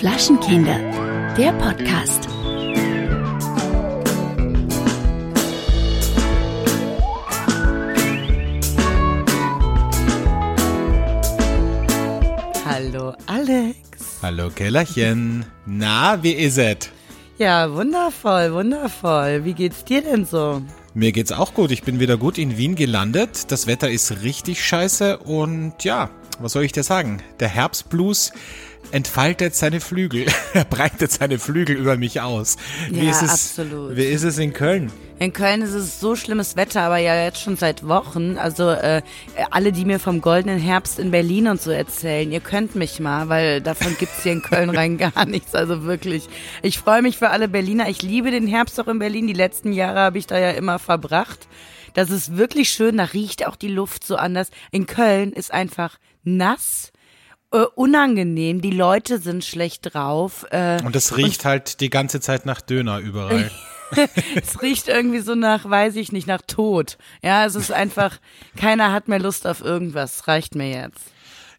Flaschenkinder, der Podcast. Hallo Alex. Hallo Kellerchen. Na, wie ist es? Ja, wundervoll, wundervoll. Wie geht's dir denn so? Mir geht's auch gut. Ich bin wieder gut in Wien gelandet. Das Wetter ist richtig scheiße und ja, was soll ich dir sagen? Der Herbstblues entfaltet seine Flügel. er breitet seine Flügel über mich aus. Wie Ja, ist es, absolut. Wie ist es in Köln? In Köln ist es so schlimmes Wetter, aber ja jetzt schon seit Wochen. Also äh, alle, die mir vom goldenen Herbst in Berlin und so erzählen, ihr könnt mich mal, weil davon gibt's hier in Köln rein gar nichts. Also wirklich, ich freue mich für alle Berliner. Ich liebe den Herbst auch in Berlin. Die letzten Jahre habe ich da ja immer verbracht. Das ist wirklich schön. Da riecht auch die Luft so anders. In Köln ist einfach nass. Äh, unangenehm, die Leute sind schlecht drauf. Äh, Und es riecht halt die ganze Zeit nach Döner überall. es riecht irgendwie so nach, weiß ich nicht, nach Tod. Ja, es ist einfach, keiner hat mehr Lust auf irgendwas. Reicht mir jetzt.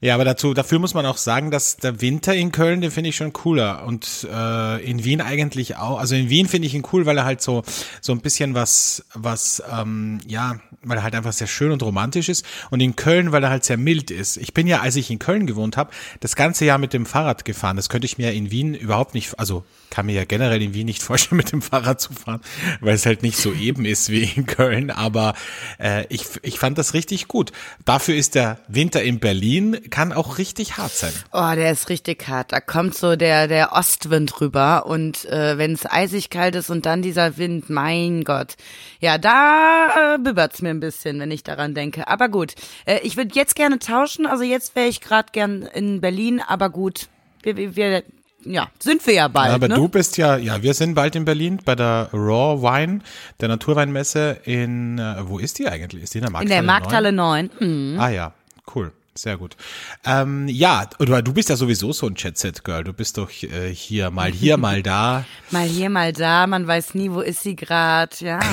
Ja, aber dazu, dafür muss man auch sagen, dass der Winter in Köln, den finde ich schon cooler. Und äh, in Wien eigentlich auch. Also in Wien finde ich ihn cool, weil er halt so, so ein bisschen was, was, ähm, ja, weil er halt einfach sehr schön und romantisch ist. Und in Köln, weil er halt sehr mild ist. Ich bin ja, als ich in Köln gewohnt habe, das ganze Jahr mit dem Fahrrad gefahren. Das könnte ich mir in Wien überhaupt nicht, also kann mir ja generell in Wien nicht vorstellen, mit dem Fahrrad zu fahren, weil es halt nicht so eben ist wie in Köln. Aber äh, ich, ich fand das richtig gut. Dafür ist der Winter in Berlin, kann auch richtig hart sein. Oh, der ist richtig hart. Da kommt so der, der Ostwind rüber und äh, wenn es eisig kalt ist und dann dieser Wind, mein Gott. Ja, da äh, bibbert's mir ein bisschen, wenn ich daran denke. Aber gut, äh, ich würde jetzt gerne tauschen. Also jetzt wäre ich gerade gern in Berlin, aber gut, wir, wir, wir ja, sind wir ja bald. Aber ne? du bist ja, ja, wir sind bald in Berlin bei der Raw Wine, der Naturweinmesse in, äh, wo ist die eigentlich? Ist die in der in Markthalle? der Markthalle 9. 9? Ah ja, cool. Sehr gut. Ähm, ja, oder du bist ja sowieso so ein Jet-Set-Girl. Du bist doch äh, hier mal hier, mal da. Mal hier, mal da, man weiß nie, wo ist sie gerade, ja.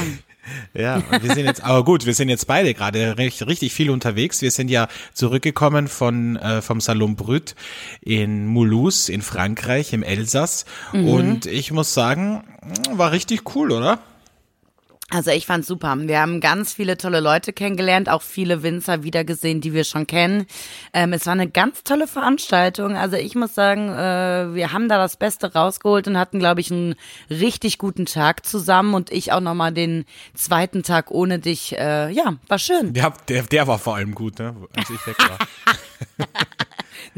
Ja, wir sind jetzt, aber gut, wir sind jetzt beide gerade recht, richtig viel unterwegs. Wir sind ja zurückgekommen von äh, vom Salon Brut in Mulhouse in Frankreich im Elsass und ich muss sagen, war richtig cool, oder? Also ich fand's super. Wir haben ganz viele tolle Leute kennengelernt, auch viele Winzer wiedergesehen, die wir schon kennen. Ähm, es war eine ganz tolle Veranstaltung. Also ich muss sagen, äh, wir haben da das Beste rausgeholt und hatten, glaube ich, einen richtig guten Tag zusammen und ich auch nochmal den zweiten Tag ohne dich. Äh, ja, war schön. Der, der, der war vor allem gut, ne? Als ich weg war.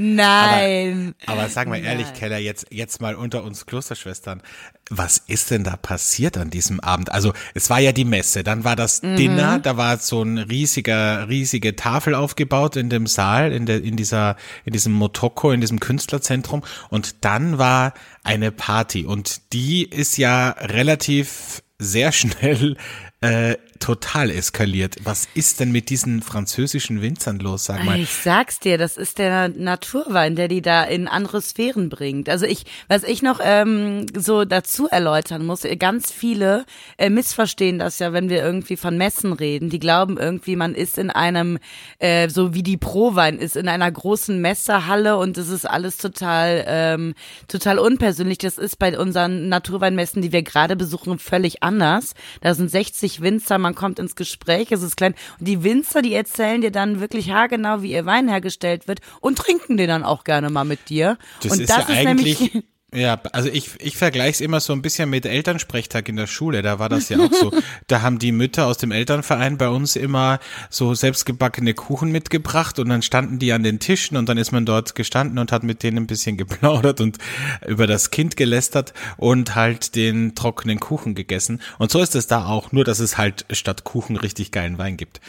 Nein. Aber sag mal ehrlich, Nein. Keller, jetzt, jetzt mal unter uns Klosterschwestern. Was ist denn da passiert an diesem Abend? Also, es war ja die Messe, dann war das Dinner, da war so ein riesiger, riesige Tafel aufgebaut in dem Saal, in der, in dieser, in diesem Motoko, in diesem Künstlerzentrum. Und dann war eine Party. Und die ist ja relativ sehr schnell äh, total eskaliert. Was ist denn mit diesen französischen Winzern los, sag mal? Ich sag's dir, das ist der Naturwein, der die da in andere Sphären bringt. Also ich, was ich noch ähm, so dazu erläutern muss, ganz viele äh, missverstehen das ja, wenn wir irgendwie von Messen reden. Die glauben irgendwie, man ist in einem, äh, so wie die Prowein ist, in einer großen Messehalle und es ist alles total, ähm, total unpersönlich. Das ist bei unseren Naturweinmessen, die wir gerade besuchen, völlig anders. Da sind 60 Winzer, man kommt ins Gespräch, es ist klein. Und die Winzer, die erzählen dir dann wirklich haargenau, wie ihr Wein hergestellt wird und trinken den dann auch gerne mal mit dir. Das und ist das ja ist eigentlich. nämlich Ja, also ich, ich vergleiche es immer so ein bisschen mit Elternsprechtag in der Schule. Da war das ja auch so. Da haben die Mütter aus dem Elternverein bei uns immer so selbstgebackene Kuchen mitgebracht und dann standen die an den Tischen und dann ist man dort gestanden und hat mit denen ein bisschen geplaudert und über das Kind gelästert und halt den trockenen Kuchen gegessen. Und so ist es da auch, nur dass es halt statt Kuchen richtig geilen Wein gibt.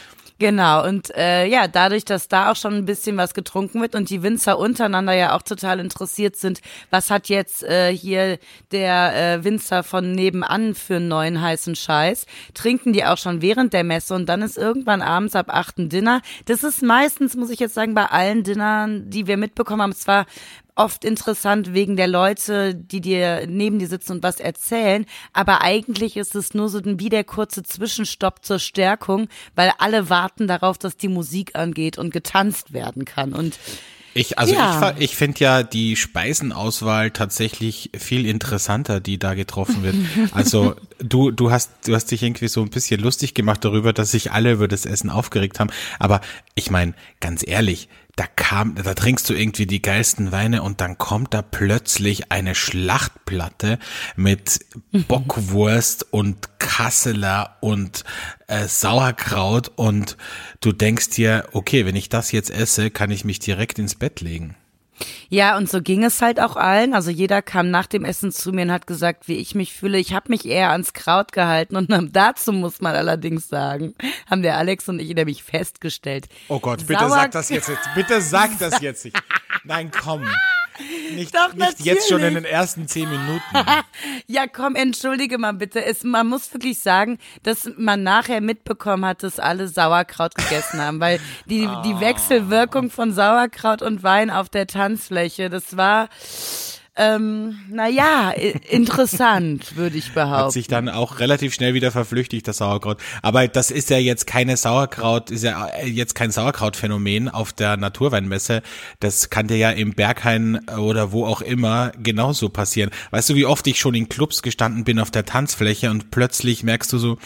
Genau, und äh, ja, dadurch, dass da auch schon ein bisschen was getrunken wird und die Winzer untereinander ja auch total interessiert sind, was hat jetzt äh, hier der äh, Winzer von nebenan für einen neuen heißen Scheiß, trinken die auch schon während der Messe und dann ist irgendwann abends ab acht ein Dinner. Das ist meistens, muss ich jetzt sagen, bei allen Dinnern, die wir mitbekommen haben, zwar oft interessant wegen der Leute, die dir neben dir sitzen und was erzählen. Aber eigentlich ist es nur so wie der kurze Zwischenstopp zur Stärkung, weil alle warten darauf, dass die Musik angeht und getanzt werden kann. Und ich, also Ja. ich, ich finde ja die Speisenauswahl tatsächlich viel interessanter, die da getroffen wird. Also du, du hast, du hast dich irgendwie so ein bisschen lustig gemacht darüber, dass sich alle über das Essen aufgeregt haben. Aber ich meine, ganz ehrlich, da kam, da trinkst du irgendwie die geilsten Weine und dann kommt da plötzlich eine Schlachtplatte mit Bockwurst und Kasseler und äh, Sauerkraut und du denkst dir, okay, wenn ich das jetzt esse, kann ich mich direkt ins Bett legen. Ja, und so ging es halt auch allen. Also jeder kam nach dem Essen zu mir und hat gesagt, wie ich mich fühle. Ich habe mich eher ans Kraut gehalten und dazu muss man allerdings sagen, haben der Alex und ich nämlich festgestellt. Oh Gott, bitte Sauer- sag das jetzt, nicht. bitte sag das jetzt nicht. Nein, komm. Nicht, Doch, nicht jetzt schon in den ersten zehn Minuten. Ja, komm, entschuldige mal bitte. Es, man muss wirklich sagen, dass man nachher mitbekommen hat, dass alle Sauerkraut gegessen haben, weil die, die Wechselwirkung von Sauerkraut und Wein auf der Tanzfläche, das war, ähm, naja, interessant, würde ich Hat behaupten. sich dann auch relativ schnell wieder verflüchtigt, das Sauerkraut. Aber das ist ja jetzt keine Sauerkraut, ist ja äh, jetzt kein Sauerkrautphänomen auf der Naturweinmesse. Das kann dir ja im Berghain oder wo auch immer genauso passieren. Weißt du, wie oft ich schon in Clubs gestanden bin auf der Tanzfläche und plötzlich merkst du so,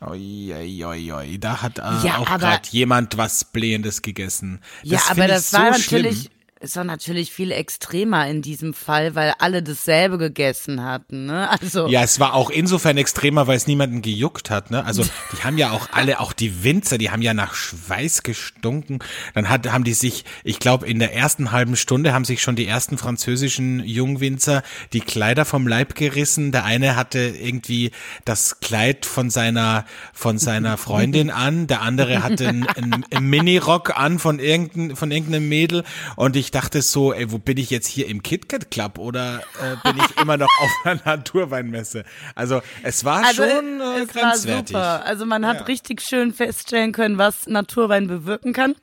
oi, oi, oi, oi, da hat äh, Ja, auch aber- gerade jemand was Blähendes gegessen. Ja, Das aber find ich das so war schlimm. natürlich, es war natürlich viel extremer in diesem Fall, weil alle dasselbe gegessen hatten, ne? Also, Ja, es war auch insofern extremer, weil es niemanden gejuckt hat, ne? Also, die haben ja auch alle, auch die Winzer, die haben ja nach Schweiß gestunken. Dann hat, haben die sich, ich glaube, in der ersten halben Stunde haben sich schon die ersten französischen Jungwinzer die Kleider vom Leib gerissen. Der eine hatte irgendwie das Kleid von seiner, von seiner Freundin an. Der andere hatte einen, einen, Minirock an von irgendein, von irgendeinem Mädel. Und ich dachte so, ey, wo bin ich jetzt hier im KitKat Club oder äh, bin ich immer noch auf einer Naturweinmesse? Also es war also schon äh, es war grenzwertig. super. Also man hat Ja. richtig schön feststellen können, was Naturwein bewirken kann.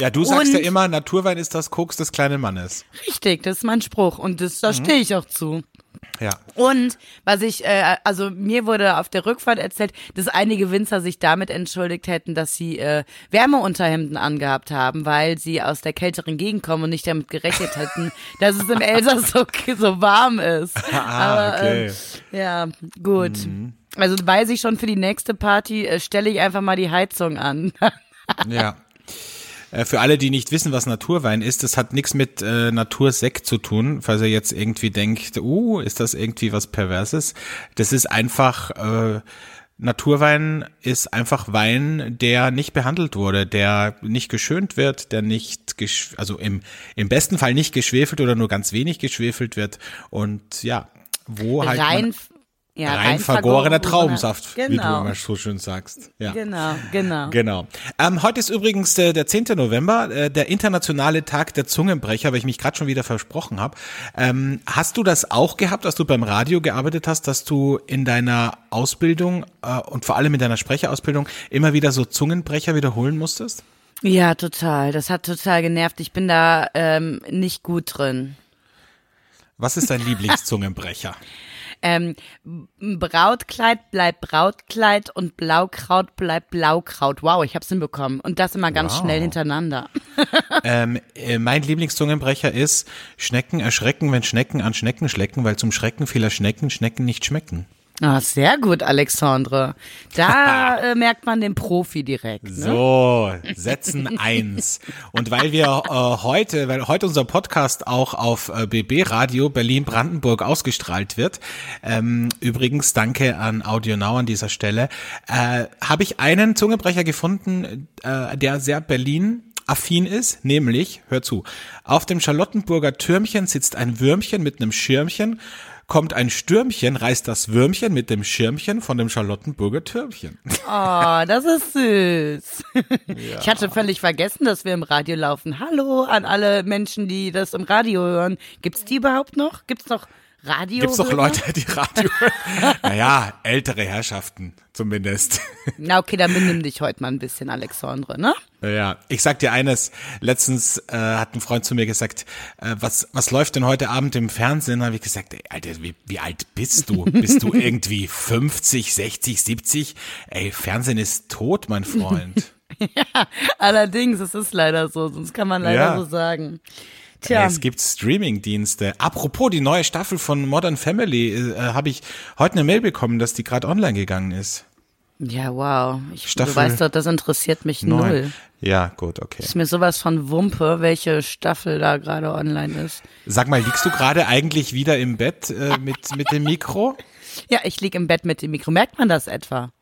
Ja, du sagst ja Und- immer, Naturwein ist das Koks des kleinen Mannes. Richtig, das ist mein Spruch und das, Mhm. da stehe ich auch zu. Ja. Und was ich, äh, also mir wurde auf der Rückfahrt erzählt, dass einige Winzer sich damit entschuldigt hätten, dass sie äh, Wärmeunterhemden angehabt haben, weil sie aus der kälteren Gegend kommen und nicht damit gerechnet hätten, dass es im Elsass so, so warm ist. Ah, okay. Mhm. ähm, ja, gut. Also weiß ich schon für die nächste Party, äh, stelle ich einfach mal die Heizung an. Ja. Äh, Für alle, die nicht wissen, was Naturwein ist, das hat nichts mit äh, Natursekt zu tun, falls ihr jetzt irgendwie denkt, uh, ist das irgendwie was Perverses. Das ist einfach, äh, Naturwein ist einfach Wein, der nicht behandelt wurde, der nicht geschönt wird, der nicht, also im, im besten Fall nicht geschwefelt oder nur ganz wenig geschwefelt wird und ja, wo halt rein, ja, rein vergorener Traubensaft, wie du Genau. immer so schön sagst. Ja. Genau, genau. Genau. Ähm, heute ist übrigens äh, der 10. November, äh, der internationale Tag der Zungenbrecher, weil ich mich gerade schon wieder versprochen habe. Ähm, hast du das auch gehabt, als du beim Radio gearbeitet hast, dass du in deiner Ausbildung äh, und vor allem in deiner Sprecherausbildung immer wieder so Zungenbrecher wiederholen musstest? Ja, total. Das hat total genervt. Ich bin da ähm, nicht gut drin. Was ist dein Lieblingszungenbrecher? Ähm, Brautkleid bleibt Brautkleid und Blaukraut bleibt Blaukraut. Wow, ich hab's hinbekommen. Und das immer ganz Wow. schnell hintereinander. ähm, äh, mein Lieblingszungenbrecher ist Schnecken erschrecken, wenn Schnecken an Schnecken schlecken, weil zum Schrecken vieler Schnecken Schnecken nicht schmecken. Ah, sehr gut, Alexandre. Da äh, merkt man den Profi direkt. Ne? So, Sätzen eins. Und weil wir äh, heute, weil heute unser Podcast auch auf äh, BB Radio Berlin-Brandenburg ausgestrahlt wird, ähm, übrigens danke an Audio Now an dieser Stelle, äh, habe ich einen Zungenbrecher gefunden, äh, der sehr Berlin affin ist, nämlich, hör zu, auf dem Charlottenburger Türmchen sitzt ein Würmchen mit einem Schirmchen, kommt ein Stürmchen, reißt das Würmchen mit dem Schirmchen von dem Charlottenburger Türmchen. Oh, das ist süß. Ich hatte völlig vergessen, dass wir im Radio laufen. Hallo an alle Menschen, die das im Radio hören. Gibt's die überhaupt noch? Gibt's noch Radio. Gibt's doch Leute, die Radio hören. naja, ältere Herrschaften zumindest. Na okay, dann benimm dich heute mal ein bisschen, Alexandre, ne? Ja, ich sag dir eines. Letztens äh, hat ein Freund zu mir gesagt, äh, was was läuft denn heute Abend im Fernsehen? Habe ich gesagt, ey, Alter, wie, wie alt bist du? Bist du irgendwie 50, 60, 70? Ey, Fernsehen ist tot, mein Freund. ja, allerdings, es ist leider so, sonst kann man leider Ja. so sagen. Tja, Es gibt Streaming-Dienste. Apropos, die neue Staffel von Modern Family, äh, habe ich heute eine Mail bekommen, dass die gerade online gegangen ist. Ja, wow. Ich, Staffel du weißt doch, das interessiert mich Neun. null. Ja, gut, okay. Ist mir sowas von Wumpe, welche Staffel da gerade online ist. Sag mal, liegst du gerade eigentlich wieder im Bett äh, mit, mit dem Mikro? Ja, ich lieg im Bett mit dem Mikro. Merkt man das etwa?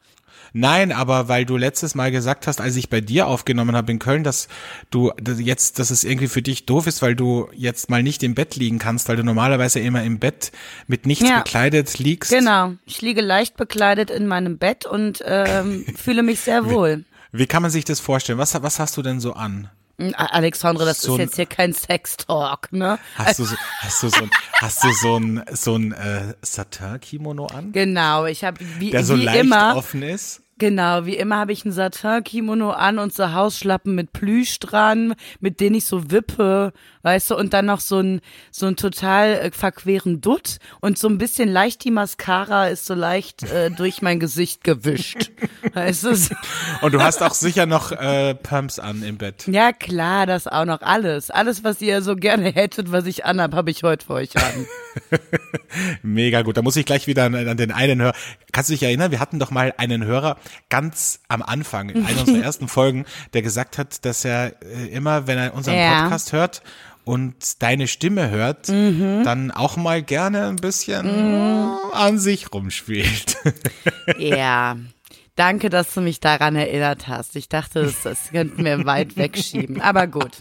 Nein, aber weil du letztes Mal gesagt hast, als ich bei dir aufgenommen habe in Köln, dass du dass jetzt, dass es irgendwie für dich doof ist, weil du jetzt mal nicht im Bett liegen kannst, weil du normalerweise immer im Bett mit nichts Ja. bekleidet liegst. Genau. Ich liege leicht bekleidet in meinem Bett und ähm, fühle mich sehr wohl. Wie kann man sich das vorstellen? Was, was hast du denn so an? Mm, Alexandre, das So ist jetzt hier kein Sex-Talk, ne? Hast du so, hast du so, ein- hast du so ein, so ein äh, Satin-Kimono an, Genau, ich habe wie, der so wie leicht immer, offen ist? genau, wie immer habe ich ein Satin-Kimono an und so Hausschlappen mit Plüsch dran, mit denen ich so wippe, weißt du, und dann noch so ein so ein total äh, verqueren Dutt und so ein bisschen leicht die Mascara ist so leicht äh, durch mein Gesicht gewischt, weißt du? Und du hast auch sicher noch äh, Pumps an im Bett. Ja klar, das auch noch alles, alles was ihr so gerne hättet, was ich anhab, habe ich heute für euch an. Mega gut. Da muss ich gleich wieder an, an den einen Hörer. Kannst du dich erinnern? Wir hatten doch mal einen Hörer ganz am Anfang, in einer unserer ersten Folgen, der gesagt hat, dass er äh, immer, wenn er unseren Ja. Podcast hört und deine Stimme hört, Mhm. dann auch mal gerne ein bisschen äh, an sich rumspielt. Ja. Danke, dass du mich daran erinnert hast. Ich dachte, das, das könnten wir weit wegschieben. Aber gut.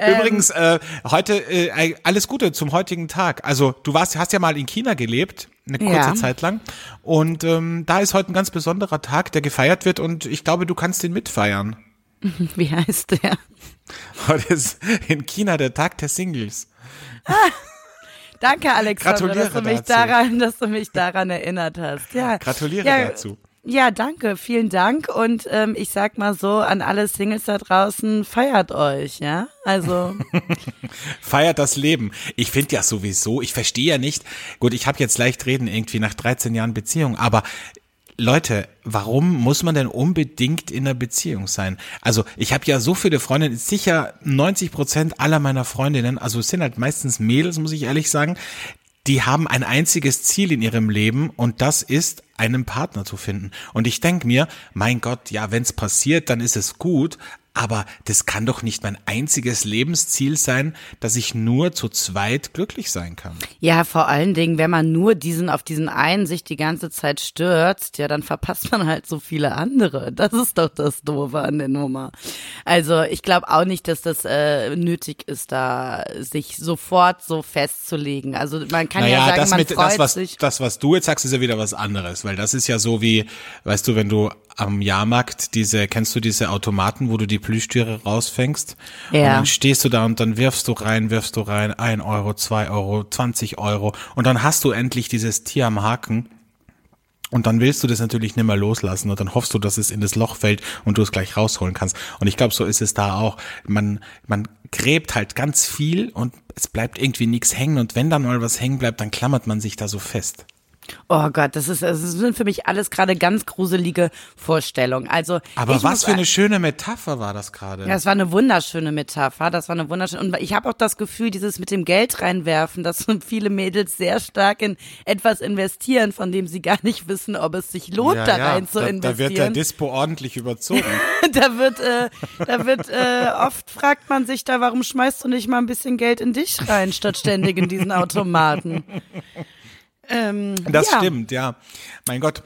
Ähm. Übrigens, äh, heute äh, alles Gute zum heutigen Tag. Also du warst, hast ja mal in China gelebt, eine kurze Ja. Zeit lang. Und ähm, da ist heute ein ganz besonderer Tag, der gefeiert wird und ich glaube, du kannst den mitfeiern. Wie heißt der? Heute ist in China der Tag der Singles. Danke, Alexander, dass du Gratuliere mich dazu. daran, dass du mich daran erinnert hast. Ja. Gratuliere ja, dazu. Ja, danke, vielen Dank. Und ähm, ich sag mal so an alle Singles da draußen, feiert euch, ja? Also, Feiert das Leben. Ich finde ja sowieso, ich verstehe ja nicht, gut, ich habe jetzt leicht reden irgendwie nach 13 Jahren Beziehung, aber Leute, warum muss man denn unbedingt in einer Beziehung sein? Also ich habe ja so viele Freundinnen, sicher 90 Prozent aller meiner Freundinnen, also es sind halt meistens Mädels, muss ich ehrlich sagen, die haben ein einziges Ziel in ihrem Leben und das ist, einen Partner zu finden. Und ich denk mir, mein Gott, ja, wenn's passiert, dann ist es gut, aber das kann doch nicht mein einziges Lebensziel sein, dass ich nur zu zweit glücklich sein kann. ja, vor allen Dingen, wenn man nur diesen auf diesen einen sich die ganze Zeit stürzt, ja, dann verpasst man halt so viele andere. Das ist doch das Doofe an der Nummer. Also, ich glaube auch nicht, dass das äh, nötig ist, da sich sofort so festzulegen. Also, man kann ja Naja, sagen, das man mit freut das was sich. das was du jetzt sagst, ist ja wieder was anderes, weil das ist ja so wie, weißt du, wenn du am Jahrmarkt diese kennst du diese Automaten, wo du die Plüschtiere rausfängst und Ja. dann stehst du da und dann wirfst du rein, wirfst du rein, ein Euro, zwei Euro, 20 Euro und dann hast du endlich dieses Tier am Haken. Und dann willst du das natürlich nicht mehr loslassen und dann hoffst du, dass es in das Loch fällt und du es gleich rausholen kannst. Und ich glaube, so ist es da auch. Man, man gräbt halt ganz viel und es bleibt irgendwie nichts hängen und wenn dann mal was hängen bleibt, dann klammert man sich da so fest. Oh Gott, das ist, das sind für mich alles gerade ganz gruselige Vorstellungen. Also, Aber was für eine schöne Metapher war das gerade. Ja, das war eine wunderschöne Metapher. Das war eine wunderschöne. Und ich habe auch das Gefühl, dieses mit dem Geld reinwerfen, dass viele Mädels sehr stark in etwas investieren, von dem sie gar nicht wissen, ob es sich lohnt, da rein zu da, investieren. da wird der Dispo ordentlich überzogen. da wird, äh, da wird äh, oft fragt man sich da, warum schmeißt du nicht mal ein bisschen Geld in dich rein, statt ständig in diesen Automaten. Ähm, Das ja. stimmt, ja. Mein Gott.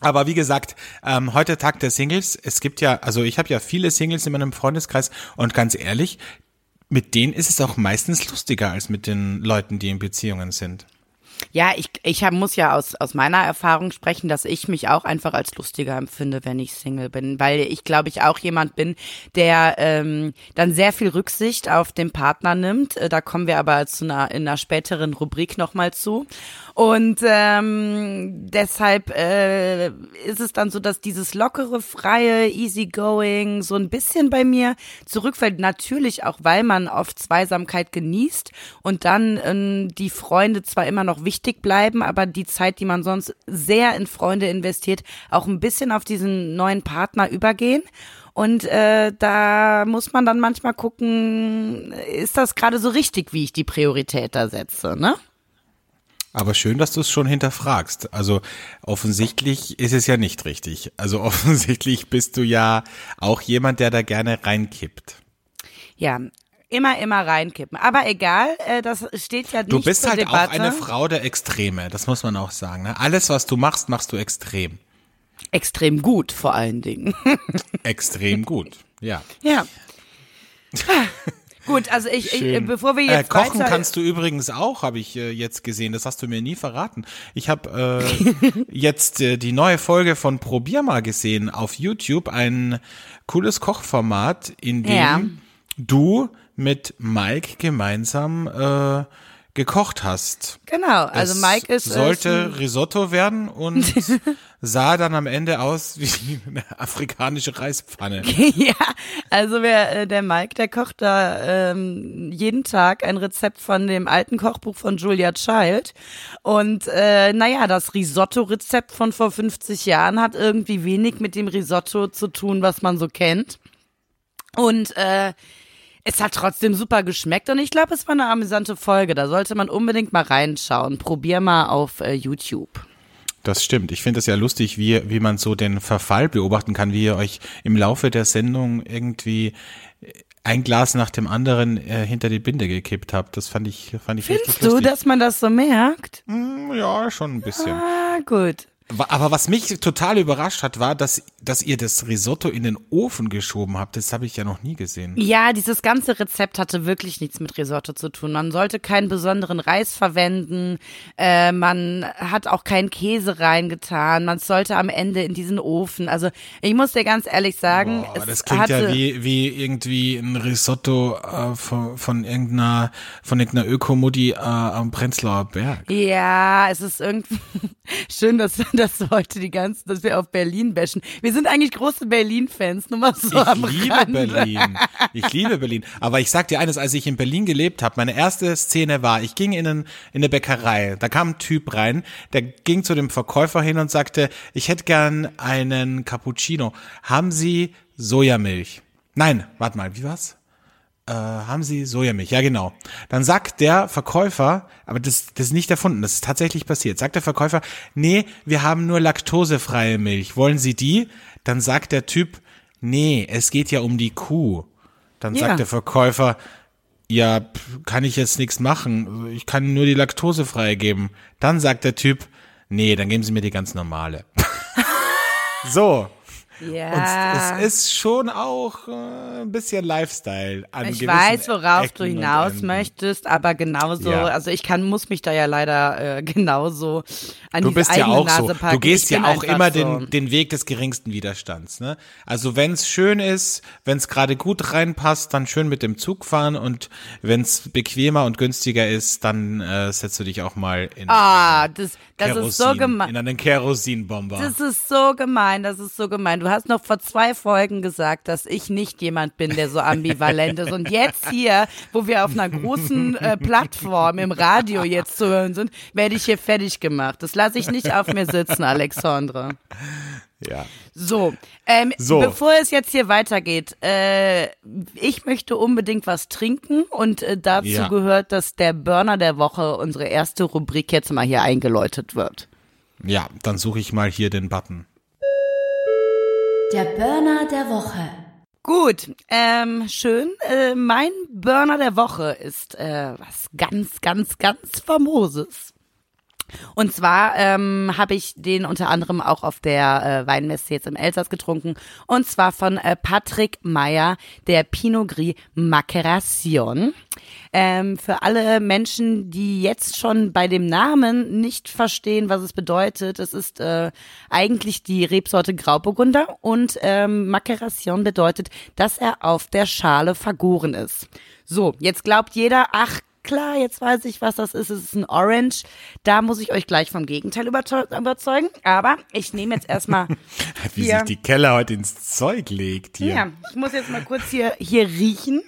Aber wie gesagt, ähm, heute Tag der Singles. Es gibt ja, also ich habe ja viele Singles in meinem Freundeskreis und ganz ehrlich, mit denen ist es auch meistens lustiger als mit den Leuten, die in Beziehungen sind. Ja, ich, ich hab, muss ja aus, aus meiner Erfahrung sprechen, dass ich mich auch einfach als lustiger empfinde, wenn ich Single bin, weil ich glaube ich auch jemand bin, der ähm, dann sehr viel Rücksicht auf den Partner nimmt. Äh, Da kommen wir aber zu einer, in einer späteren Rubrik nochmal zu. Und ähm, deshalb äh, ist es dann so, dass dieses lockere, freie, easygoing so ein bisschen bei mir zurückfällt. Natürlich auch, weil man oft Zweisamkeit genießt und dann ähm, die Freunde zwar immer noch wichtig bleiben, aber die Zeit, die man sonst sehr in Freunde investiert, auch ein bisschen auf diesen neuen Partner übergehen. Und äh, da muss man dann manchmal gucken, ist das gerade so richtig, wie ich die Priorität da setze, ne? Aber schön, dass du es schon hinterfragst. Also offensichtlich ist es ja nicht richtig. Also offensichtlich bist du ja auch jemand, der da gerne reinkippt. Ja, immer, immer reinkippen. Aber egal, äh, das steht ja nicht Du bist halt Debatte. auch eine Frau der Extreme, das muss man auch sagen. Ne? Alles, was du machst, machst du extrem. Extrem gut, vor allen Dingen. Extrem gut, ja. ja. Gut, also ich, ich bevor wir Äh, jetzt kochen weiter, kannst du übrigens auch, habe ich äh, jetzt gesehen. Das hast du mir nie verraten. Ich habe äh, jetzt äh, die neue Folge von Probier mal gesehen auf YouTube. Ein cooles Kochformat, in dem Ja. du mit Mike gemeinsam äh, gekocht hast. genau, also Es Mike ist äh, sollte Risotto werden und sah dann am Ende aus wie eine afrikanische Reispfanne. ja, also wer, äh, der Mike, der kocht da ähm, jeden Tag ein Rezept von dem alten Kochbuch von Julia Child. Und äh, naja, das Risotto-Rezept von vor 50 Jahren hat irgendwie wenig mit dem Risotto zu tun, was man so kennt. Und äh, es hat trotzdem super geschmeckt und ich glaube, es war eine amüsante Folge. Da sollte man unbedingt mal reinschauen. Probier mal auf äh, YouTube. Das stimmt. Ich finde es ja lustig, wie, wie man so den Verfall beobachten kann, wie ihr euch im Laufe der Sendung irgendwie ein Glas nach dem anderen äh, hinter die Binde gekippt habt. Das fand ich, fand ich Findest richtig du, lustig. dass man das so merkt? Hm, Ja, schon ein bisschen. Ah, gut. Aber was mich total überrascht hat, war, dass, dass ihr das Risotto in den Ofen geschoben habt. Das habe ich ja noch nie gesehen. Ja, dieses ganze Rezept hatte wirklich nichts mit Risotto zu tun. Man sollte keinen besonderen Reis verwenden. Äh, man hat auch keinen Käse reingetan. Man sollte am Ende in diesen Ofen. Also ich muss dir ganz ehrlich sagen, Boah, das klingt ja wie, wie irgendwie ein Risotto äh, von, von irgendeiner, von irgendeiner Ökomutti äh, am Prenzlauer Berg. Ja, es ist irgendwie schön, dass, dass heute die ganzen, dass wir auf Berlin bashen. Wir sind eigentlich große Berlin-Fans, nur mal so am Ich liebe Rande. Berlin. Ich liebe Berlin. Aber ich sag dir eines, als ich in Berlin gelebt habe, meine erste Szene war, ich ging in, einen, in eine Bäckerei. Da kam ein Typ rein, der ging zu dem Verkäufer hin und sagte, ich hätte gern einen Cappuccino. Haben Sie Sojamilch? Nein, warte mal, wie war's? Äh, haben Sie Sojamilch? Ja, genau. Dann sagt der Verkäufer, aber das, das ist nicht erfunden, das ist tatsächlich passiert. Sagt der Verkäufer, nee, wir haben nur laktosefreie Milch. Wollen Sie die? Dann sagt der Typ, nee, es geht ja um die Kuh. Dann Ja. sagt der Verkäufer, ja, kann ich jetzt nichts machen. Ich kann nur die laktosefreie geben. Dann sagt der Typ, nee, dann geben Sie mir die ganz normale. so. Ja. Und es ist schon auch äh, ein bisschen Lifestyle an Ich weiß, worauf Ecken du hinaus möchtest, aber genauso, Ja. also ich kann, muss mich da ja leider äh, genauso an Du bist ja auch Nase so. packen. Du gehst Ich ja auch immer so. den, den Weg des geringsten Widerstands. Ne? Also wenn es schön ist, wenn es gerade gut reinpasst, dann schön mit dem Zug fahren und wenn es bequemer und günstiger ist, dann äh, setzt du dich auch mal in Ah, das, das Kerosin, ist so gemein. in einen Kerosinbomber. Das ist so gemein, das ist so gemein. Du hast noch vor zwei Folgen gesagt, dass ich nicht jemand bin, der so ambivalent ist. Und jetzt hier, wo wir auf einer großen äh, Plattform im Radio jetzt zu hören sind, werde ich hier fertig gemacht. Das lasse ich nicht auf mir sitzen, Alexandre. Ja. So, ähm, So. bevor es jetzt hier weitergeht, äh, ich möchte unbedingt was trinken und äh, dazu Ja. gehört, dass der Burner der Woche, unsere erste Rubrik, jetzt mal hier eingeläutet wird. ja, dann suche ich mal hier den Button. Der Burner der Woche. Gut, ähm, schön. Äh, mein Burner der Woche ist äh, was ganz, ganz, ganz Famoses. Und zwar ähm, habe ich den unter anderem auch auf der äh, Weinmesse jetzt im Elsass getrunken. Und zwar von äh, Patrick Meyer, der Pinot Gris Maceration. Ähm, für alle Menschen, die jetzt schon bei dem Namen nicht verstehen, was es bedeutet, es ist äh, eigentlich die Rebsorte Grauburgunder und ähm, Maceration bedeutet, dass er auf der Schale vergoren ist. So, jetzt glaubt jeder, ach klar, jetzt weiß ich, was das ist. Es ist ein Orange. Da muss ich euch gleich vom Gegenteil überzeugen. Aber ich nehme jetzt erstmal. Wie sich die Keller heute ins Zeug legt hier. Ja, ich muss jetzt mal kurz hier, hier riechen.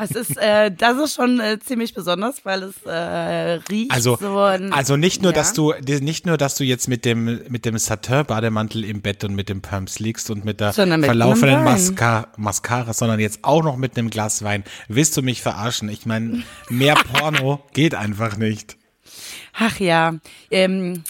Es ist, äh, das ist schon äh, ziemlich besonders, weil es äh, riecht Also, so. Ein, also nicht nur, ja. dass du, nicht nur, dass du jetzt mit dem, mit dem Satin-Bademantel im Bett und mit dem Pumps liegst und mit der mit verlaufenden. Masca Mascara, sondern jetzt auch noch mit einem Glas Wein. Willst du mich verarschen? Ich meine, mehr Porno geht einfach nicht. Ach ja, ähm,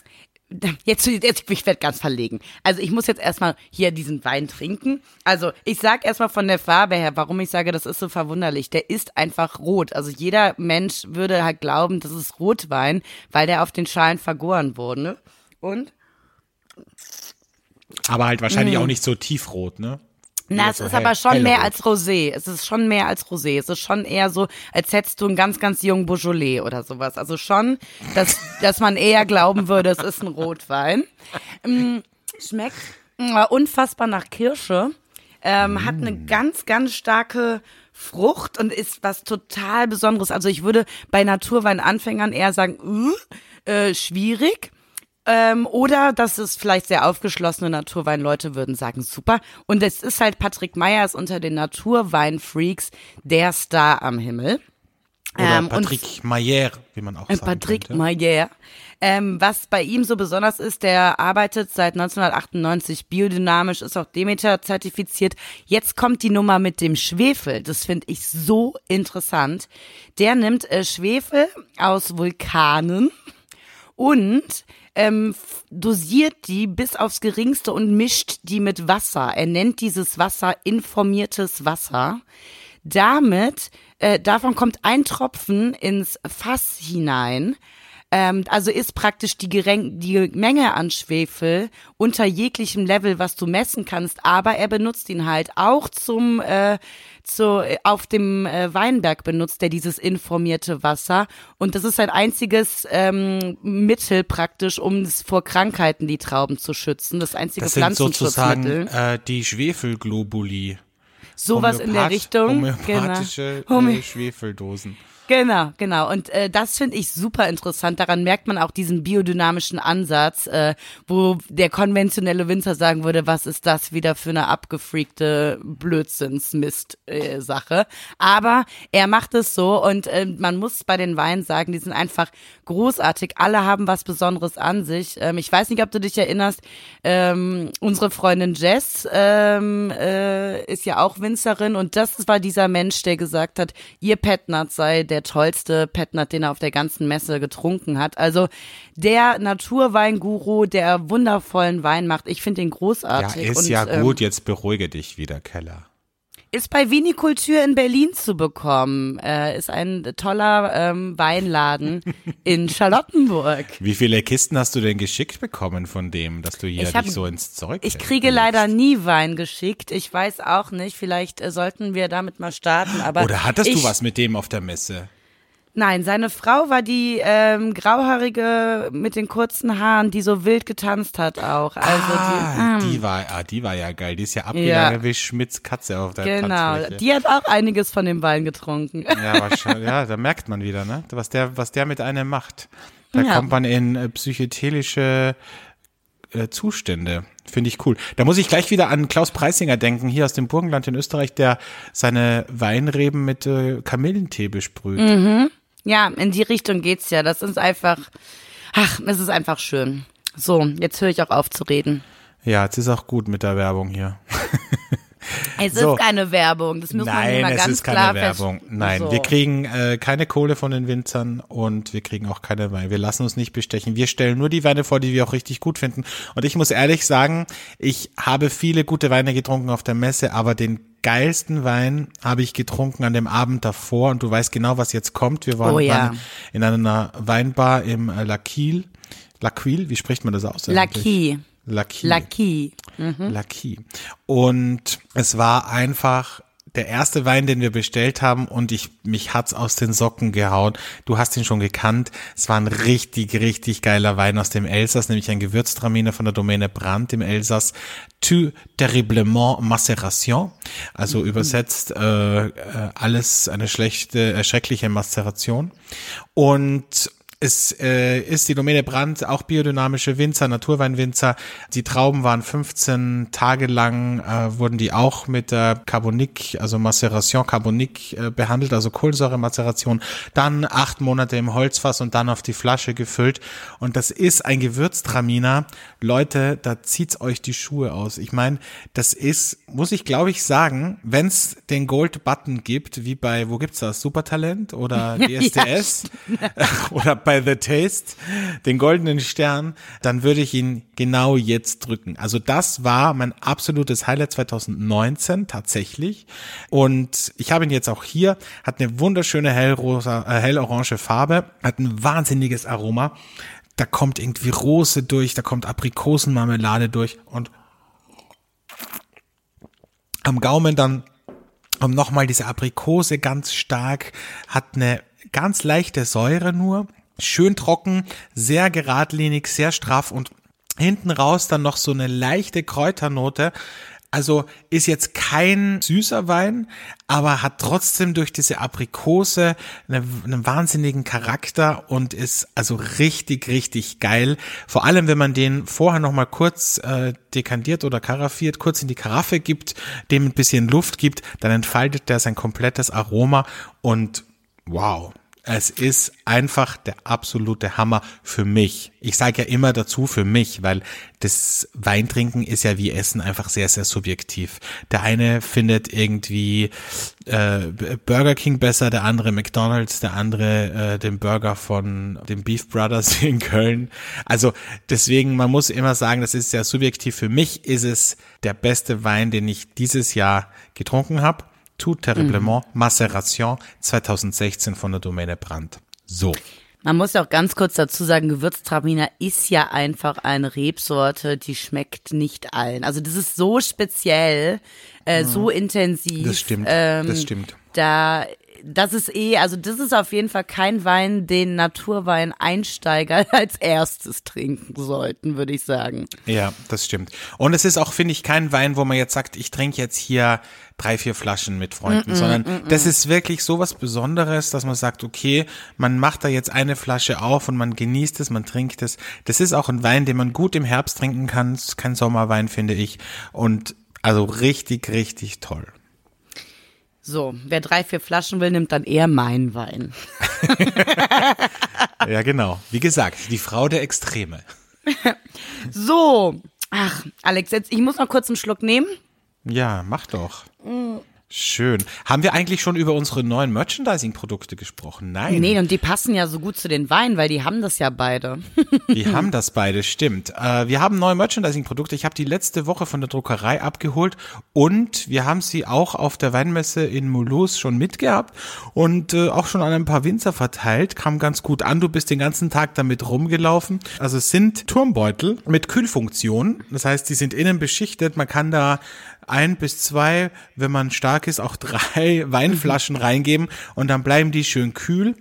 jetzt, jetzt ich werde ganz verlegen. Also ich muss jetzt erstmal hier diesen Wein trinken. Also ich sag erstmal von der Farbe her, warum ich sage, das ist so verwunderlich. Der ist einfach rot. Also jeder Mensch würde halt glauben, das ist Rotwein, weil der auf den Schalen vergoren wurde. Und Aber halt wahrscheinlich auch nicht so tiefrot, ne? Mm. Na, es so ist aber schon mehr als Rosé. Es ist schon mehr als Rosé. Es ist schon eher so, als hättest du einen ganz, ganz jungen Beaujolais oder sowas. Also schon, dass, dass man eher glauben würde, es ist ein Rotwein. Mm, Schmeckt mm, unfassbar nach Kirsche. Ähm, Hat eine ganz, ganz starke Frucht und ist was total Besonderes. Also ich würde bei Naturweinanfängern eher sagen, uh, äh, schwierig. Ähm, oder dass es vielleicht sehr aufgeschlossene Naturweinleute würden sagen, super. Und es ist halt Patrick Meyer ist unter den Naturweinfreaks der Star am Himmel. Oder Ähm, Patrick Mayer, wie man auch äh, sagen Patrick könnte. Mayer. Ähm, was bei ihm so besonders ist, der arbeitet seit 1998 biodynamisch, ist auch Demeter zertifiziert. Jetzt kommt die Nummer mit dem Schwefel. Das finde ich so interessant. Der nimmt äh, Schwefel aus Vulkanen und ähm, dosiert die bis aufs Geringste und mischt die mit Wasser. Er nennt dieses Wasser informiertes Wasser. Damit, äh, davon kommt ein Tropfen ins Fass hinein. Ähm, also ist praktisch die, die Menge an Schwefel unter jeglichem Level, was du messen kannst, aber er benutzt ihn halt auch zum äh, zu, äh, auf dem äh, Weinberg benutzt er dieses informierte Wasser und das ist sein einziges ähm, Mittel praktisch, um vor Krankheiten die Trauben zu schützen. Das einzige Das sind sozusagen Pflanzenschutzmittel. äh, die Schwefelglobuli. Sowas in der Richtung. Homöopathische Genau. äh, Schwefeldosen. Genau, genau. Und äh, das finde ich super interessant. Daran merkt man auch diesen biodynamischen Ansatz, äh, wo der konventionelle Winzer sagen würde, was ist das wieder für eine abgefreakte Blödsinnsmist-Sache. Aber er macht es so und äh, man muss bei den Weinen sagen, die sind einfach großartig. Alle haben was Besonderes an sich. Ähm, ich weiß nicht, ob du dich erinnerst, ähm, unsere Freundin Jess ähm, äh, ist ja auch Winzerin und das war dieser Mensch, der gesagt hat, ihr Petnat sei der tollste Petnat, den er auf der ganzen Messe getrunken hat. Also der Naturweinguru, der wundervollen Wein macht. Ich finde ihn Ja, großartig. ist und, ja ähm, gut, jetzt beruhige dich wieder, Keller. Ist bei Vinikultur in Berlin zu bekommen. Äh, ist ein toller ähm, Weinladen in Charlottenburg. Wie viele Kisten hast du denn geschickt bekommen von dem, dass du hier hab- dich so ins Zeug Ich kriege leider nie Wein geschickt. Ich weiß auch nicht. Vielleicht äh, sollten wir damit mal starten. Aber Oder hattest ich, du was mit dem auf der Messe? Nein, seine Frau war die ähm, grauhaarige mit den kurzen Haaren, die so wild getanzt hat auch. Also ah, die, mm, die war, ah, die war ja geil. Die ist ja abgegangen wie Schmidts Katze auf der genau. Tanzfläche. Die hat auch einiges von dem Wein getrunken. Ja, wahrscheinlich, ja, da merkt man wieder, ne? Was der, was der mit einem macht. Da Ja. kommt man in äh, psychedelische äh, Zustände. Finde ich cool. Da muss ich gleich wieder an Klaus Preisinger denken, hier aus dem Burgenland in Österreich, der seine Weinreben mit äh, Kamillentee besprüht. Mhm. Ja, in die Richtung geht's ja. Das ist einfach, ach, es ist einfach schön. So, jetzt höre ich auch auf zu reden. Ja, jetzt ist auch gut mit der Werbung hier. Es So. ist keine Werbung. Das muss man Nein, immer es ganz ist keine klar Werbung. Nein, so. wir kriegen äh, keine Kohle von den Winzern und wir kriegen auch keine Weine. Wir lassen uns nicht bestechen. Wir stellen nur die Weine vor, die wir auch richtig gut finden. Und ich muss ehrlich sagen, ich habe viele gute Weine getrunken auf der Messe, aber den geilsten Wein habe ich getrunken an dem Abend davor und du weißt genau, was jetzt kommt. Wir waren Oh ja. in einer Weinbar im äh, Laquil. Laquil, wie spricht man das aus? eigentlich? Lucky. Lucky. Lucky. Und es war einfach der erste Wein, den wir bestellt haben und ich, mich hat's aus den Socken gehauen. Du hast ihn schon gekannt. Es war ein richtig, richtig geiler Wein aus dem Elsass, nämlich ein Gewürztraminer von der Domäne Brandt im Elsass. Tu terriblement Macération. Also übersetzt äh, äh, alles eine schlechte, äh, schreckliche Mazeration. Und es äh, ist die Domäne Brandt, auch biodynamische Winzer, Naturweinwinzer. Die Trauben waren 15 Tage lang, äh, wurden die auch mit der Carbonique, also Maceration Carbonique äh, behandelt, also Kohlensäuremaceration. Dann acht Monate im Holzfass und dann auf die Flasche gefüllt. Und das ist ein Gewürztraminer. Leute, da zieht's euch die Schuhe aus. Ich meine, das ist, muss ich glaube ich sagen, wenn's den Gold Button gibt, wie bei, wo gibt's das? Supertalent oder DSDS oder bei The Taste, den goldenen Stern, dann würde ich ihn genau jetzt drücken. Also das war mein absolutes Highlight 2019 tatsächlich. Und ich habe ihn jetzt auch hier, hat eine wunderschöne hellrosa, äh, hellorange Farbe, hat ein wahnsinniges Aroma. Da kommt irgendwie Rose durch, da kommt Aprikosenmarmelade durch und am Gaumen dann nochmal diese Aprikose ganz stark, hat eine ganz leichte Säure nur, schön trocken, sehr geradlinig, sehr straff und hinten raus dann noch so eine leichte Kräuternote. Also ist jetzt kein süßer Wein, aber hat trotzdem durch diese Aprikose eine, einen wahnsinnigen Charakter und ist also richtig, richtig geil. Vor allem, wenn man den vorher noch mal kurz äh, dekantiert oder karaffiert, kurz in die Karaffe gibt, dem ein bisschen Luft gibt, dann entfaltet der sein komplettes Aroma und wow. Es ist einfach der absolute Hammer für mich. Ich sage ja immer dazu für mich, weil das Weintrinken ist ja wie Essen einfach sehr, sehr subjektiv. Der eine findet irgendwie äh, Burger King besser, der andere McDonald's, der andere äh, den Burger von den Beef Brothers in Köln. Also deswegen, man muss immer sagen, das ist sehr subjektiv. Für mich ist es der beste Wein, den ich dieses Jahr getrunken habe. Tout terriblement Maceration 2016 von der Domäne Brandt. So. Man muss ja auch ganz kurz dazu sagen, Gewürztraminer ist ja einfach eine Rebsorte, die schmeckt nicht allen. Also das ist so speziell, äh, so intensiv. Das stimmt, Ähm, das stimmt. Da, das ist eh, also das ist auf jeden Fall kein Wein, den Naturwein-Einsteiger als erstes trinken sollten, würde ich sagen. Ja, das stimmt. Und es ist auch, finde ich, kein Wein, wo man jetzt sagt, ich trinke jetzt hier drei, vier Flaschen mit Freunden, sondern das ist wirklich so was Besonderes, dass man sagt, okay, man macht da jetzt eine Flasche auf und man genießt es, man trinkt es. Das ist auch ein Wein, den man gut im Herbst trinken kann. Kein Sommerwein, finde ich. Und also richtig, richtig toll. So, wer drei, vier Flaschen will, nimmt dann eher meinen Wein. Ja, genau. Wie gesagt, die Frau der Extreme. So, ach, Alex, jetzt, ich muss noch kurz einen Schluck nehmen. Ja, mach doch. Schön. Haben wir eigentlich schon über unsere neuen Merchandising-Produkte gesprochen? Nein. Nee, und die passen ja so gut zu den Weinen, weil die haben das ja beide. Wir haben das beide, stimmt. Äh, wir haben neue Merchandising-Produkte. Ich habe die letzte Woche von der Druckerei abgeholt und wir haben sie auch auf der Weinmesse in Mulhouse schon mitgehabt und äh, auch schon an ein paar Winzer verteilt. Kam ganz gut an. Du bist den ganzen Tag damit rumgelaufen. Also es sind Turmbeutel mit Kühlfunktion. Das heißt, die sind innen beschichtet. Man kann da ein bis zwei, wenn man stark ist, auch drei Weinflaschen reingeben und dann bleiben die schön kühl.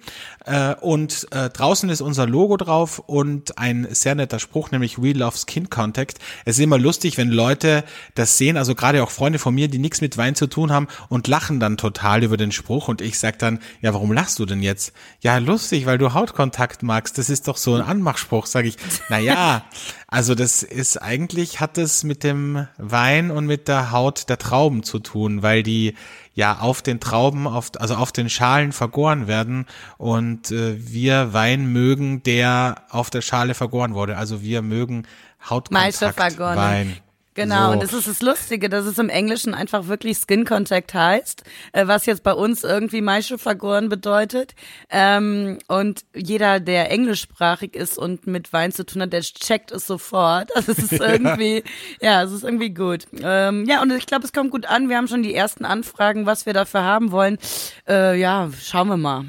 Äh, und äh, draußen ist unser Logo drauf und ein sehr netter Spruch, nämlich We Love Skin Contact. Es ist immer lustig, wenn Leute das sehen, also gerade auch Freunde von mir, die nichts mit Wein zu tun haben und lachen dann total über den Spruch und ich sag dann, ja, warum lachst du denn jetzt? Ja, lustig, weil du Hautkontakt magst. Das ist doch so ein Anmachspruch, sage ich. Na ja, also das ist eigentlich hat es mit dem Wein und mit der Haut der Trauben zu tun, weil die ja auf den Trauben, auf, also auf den Schalen vergoren werden und äh, wir Wein mögen, der auf der Schale vergoren wurde. Also wir mögen Hautkontakt vergoren. Wein. Genau, So. und das ist das Lustige, dass es im Englischen einfach wirklich Skin Contact heißt, äh, was jetzt bei uns irgendwie Maische vergoren bedeutet. Ähm, und jeder, der englischsprachig ist und mit Wein zu tun hat, der checkt es sofort. Also es ist irgendwie, ja, es ist irgendwie gut. Ähm, ja, und ich glaube, es kommt gut an. Wir haben schon die ersten Anfragen, was wir dafür haben wollen. Äh, ja, schauen wir mal.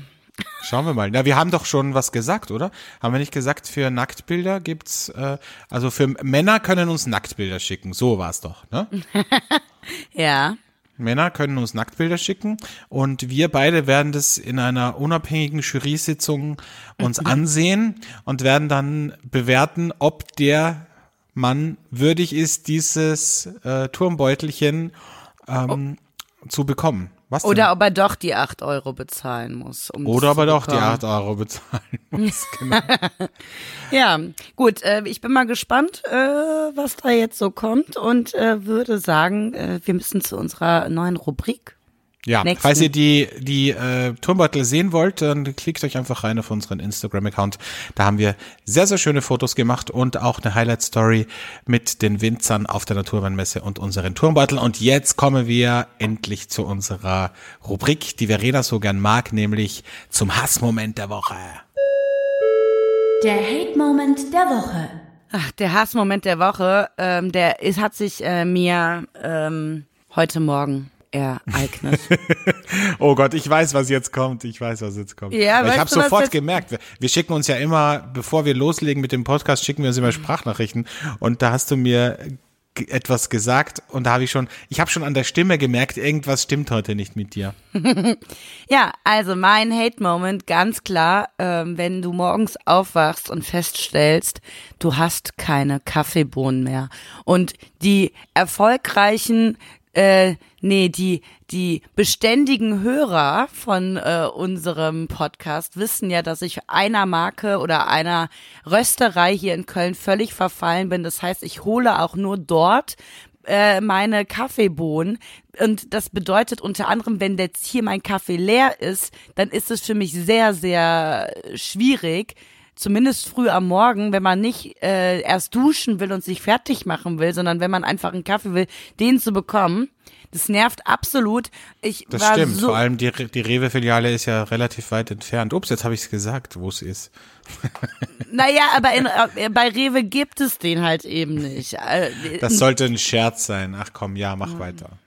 Schauen wir mal. Na, wir haben doch schon was gesagt, oder? Haben wir nicht gesagt, für Nacktbilder gibt's, äh, also für Männer können uns Nacktbilder schicken. So war's doch, ne? Ja. Männer können uns Nacktbilder schicken und wir beide werden das in einer unabhängigen Jury-Sitzung uns ansehen und werden dann bewerten, ob der Mann würdig ist, dieses äh, Turmbeutelchen ähm, zu bekommen. Was denn? Oder ob er doch die 8 Euro bezahlen muss. Um Oder aber zu doch die bekommen. 8 Euro bezahlen muss. Genau. Ja, gut, äh, ich bin mal gespannt, äh, was da jetzt so kommt und äh, würde sagen, äh, wir müssen zu unserer neuen Rubrik. Ja, Nächsten. falls ihr die, die äh, Turmbeutel sehen wollt, dann klickt euch einfach rein auf unseren Instagram-Account. Da haben wir sehr, sehr schöne Fotos gemacht und auch eine Highlight-Story mit den Winzern auf der Naturweinmesse und unseren Turmbeuteln. Und jetzt kommen wir endlich zu unserer Rubrik, die Verena so gern mag, nämlich zum Hassmoment der Woche. Der Hate-Moment der Woche. Ach, der Hassmoment der Woche, ähm, der ist, hat sich äh, mir ähm, heute Morgen ereignet. Oh Gott, ich weiß, was jetzt kommt. Ich weiß, was jetzt kommt. Ja, ich habe sofort gemerkt, wir, schicken uns ja immer, bevor wir loslegen mit dem Podcast, schicken wir uns immer Sprachnachrichten. Und da hast du mir etwas gesagt und da habe ich schon, ich habe schon an der Stimme gemerkt, irgendwas stimmt heute nicht mit dir. ja, also mein Hate-Moment, ganz klar, ähm, wenn du morgens aufwachst und feststellst, du hast keine Kaffeebohnen mehr. Und die erfolgreichen äh, nee, die, die beständigen Hörer von äh, unserem Podcast wissen ja, dass ich einer Marke oder einer Rösterei hier in Köln völlig verfallen bin. Das heißt, ich hole auch nur dort äh, meine Kaffeebohnen. Und das bedeutet unter anderem, wenn jetzt hier mein Kaffee leer ist, dann ist es für mich sehr, sehr schwierig, zumindest früh am Morgen, wenn man nicht äh, erst duschen will und sich fertig machen will, sondern wenn man einfach einen Kaffee will, den zu bekommen. Das nervt absolut. Ich Das war stimmt. so Vor allem die, die Rewe-Filiale ist ja relativ weit entfernt. Ups, jetzt habe ich es gesagt, wo es ist. Naja, aber in, äh, bei Rewe gibt es den halt eben nicht. Äh, Das sollte ein Scherz sein. Ach komm, ja, mach weiter.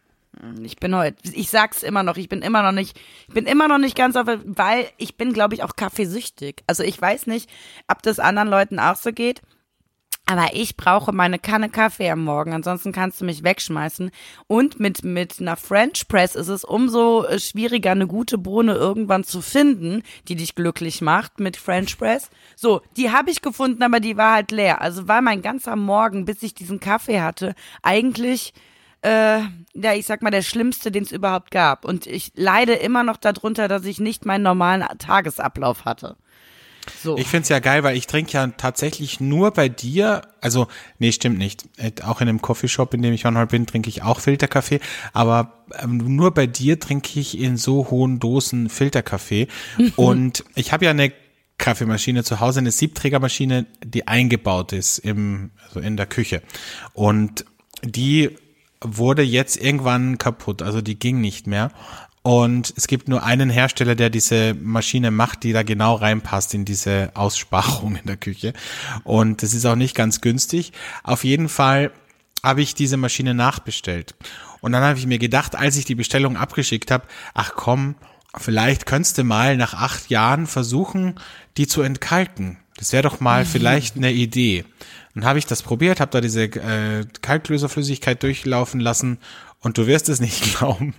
Ich bin heute, ich sag's immer noch, ich bin immer noch nicht, ich bin immer noch nicht ganz auf, weil ich bin, glaube ich, auch kaffeesüchtig. Also ich weiß nicht, ob das anderen Leuten auch so geht. Aber ich brauche meine Kanne Kaffee am Morgen, ansonsten kannst du mich wegschmeißen. Und mit, mit einer French Press ist es umso äh, schwieriger, eine gute Bohne irgendwann zu finden, die dich glücklich macht mit French Press. So, die habe ich gefunden, aber die war halt leer. Also war mein ganzer Morgen, bis ich diesen Kaffee hatte, eigentlich äh, ja, ich sag mal, der schlimmste, den es überhaupt gab. Und ich leide immer noch darunter, dass ich nicht meinen normalen Tagesablauf hatte. So. Ich find's ja geil, weil ich trinke ja tatsächlich nur bei dir, also nee, stimmt nicht. Äh, Auch in einem Coffeeshop, in dem ich manchmal bin, trinke ich auch Filterkaffee, aber ähm, nur bei dir trinke ich in so hohen Dosen Filterkaffee. Und ich habe ja eine Kaffeemaschine zu Hause, eine Siebträgermaschine, die eingebaut ist im, also in der Küche. Und die wurde jetzt irgendwann kaputt, also die ging nicht mehr. Und es gibt nur einen Hersteller, der diese Maschine macht, die da genau reinpasst in diese Aussparung in der Küche. Und das ist auch nicht ganz günstig. Auf jeden Fall habe ich diese Maschine nachbestellt. Und dann habe ich mir gedacht, als ich die Bestellung abgeschickt habe, ach komm, vielleicht könntest du mal nach acht Jahren versuchen, die zu entkalken. Das wäre doch mal vielleicht eine Idee. Dann habe ich das probiert, habe da diese äh, Kalklöserflüssigkeit durchlaufen lassen und du wirst es nicht glauben.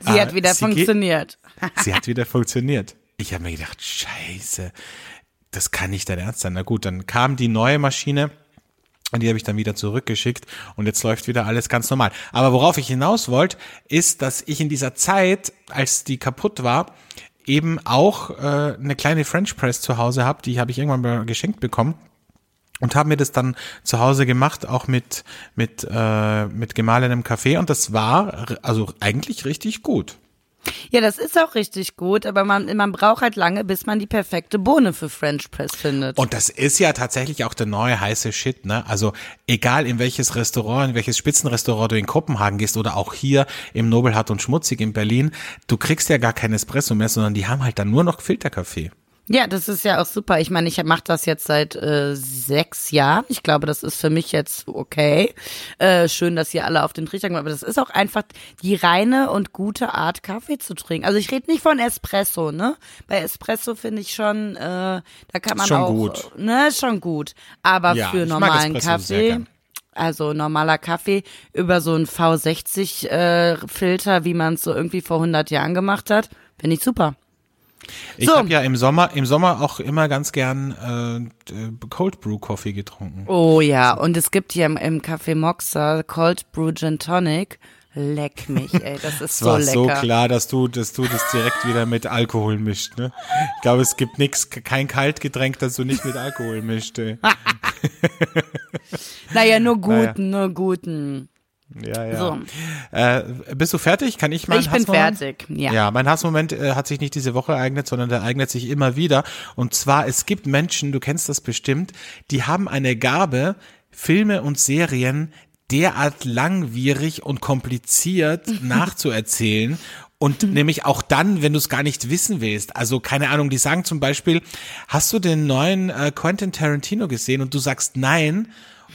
Sie hat wieder sie funktioniert. Sie hat wieder funktioniert. Ich habe mir gedacht, scheiße, das kann nicht dein Ernst sein. Na gut, dann kam die neue Maschine und die habe ich dann wieder zurückgeschickt und jetzt läuft wieder alles ganz normal. Aber worauf ich hinaus wollte, ist, dass ich in dieser Zeit, als die kaputt war, eben auch äh, eine kleine French Press zu Hause habe. Die habe ich irgendwann mal geschenkt bekommen und habe mir das dann zu Hause gemacht, auch mit mit äh, mit gemahlenem Kaffee und das war also eigentlich richtig gut. Ja, das ist auch richtig gut, aber man, man braucht halt lange, bis man die perfekte Bohne für French Press findet. Und das ist ja tatsächlich auch der neue heiße Shit, ne? Also egal in welches Restaurant, in welches Spitzenrestaurant du in Kopenhagen gehst oder auch hier im Nobelhart und Schmutzig in Berlin, du kriegst ja gar kein Espresso mehr, sondern die haben halt dann nur noch Filterkaffee. Ja, das ist ja auch super. Ich meine, ich mache das jetzt seit äh, sechs Jahren. Ich glaube, das ist für mich jetzt okay. Äh, schön, dass ihr alle auf den Trichter kommen. Aber das ist auch einfach die reine und gute Art, Kaffee zu trinken. Also ich rede nicht von Espresso, ne? Bei Espresso finde ich schon, äh, da kann man Schon auch, gut. ne, schon gut. Aber Ja, für normalen Kaffee. Also normaler Kaffee über so einen V60 äh, Filter, wie man es so irgendwie vor 100 Jahren gemacht hat, finde ich super. Ich So. habe ja im Sommer, im Sommer auch immer ganz gern äh, Cold Brew Coffee getrunken. Oh ja, und es gibt hier im, im Café Moxa Cold Brew Gin Tonic. Leck mich, ey, das ist Es so war lecker. so klar, dass du, dass du das direkt wieder mit Alkohol mischt. Ne? Ich glaube, es gibt nix, kein Kaltgetränk, das du nicht mit Alkohol mischt. Ey. Naja, nur guten, nur guten. Ja, ja. So. Äh, bist du fertig? Kann ich meinen Ich bin fertig, ja. Ja, mein Hassmoment äh, hat sich nicht diese Woche ereignet, sondern der ereignet sich immer wieder. Und zwar, es gibt Menschen, du kennst das bestimmt, die haben eine Gabe, Filme und Serien derart langwierig und kompliziert nachzuerzählen. Und nämlich auch dann, wenn du es gar nicht wissen willst. Also keine Ahnung, die sagen zum Beispiel, hast du den neuen äh, Quentin Tarantino gesehen? Und du sagst nein.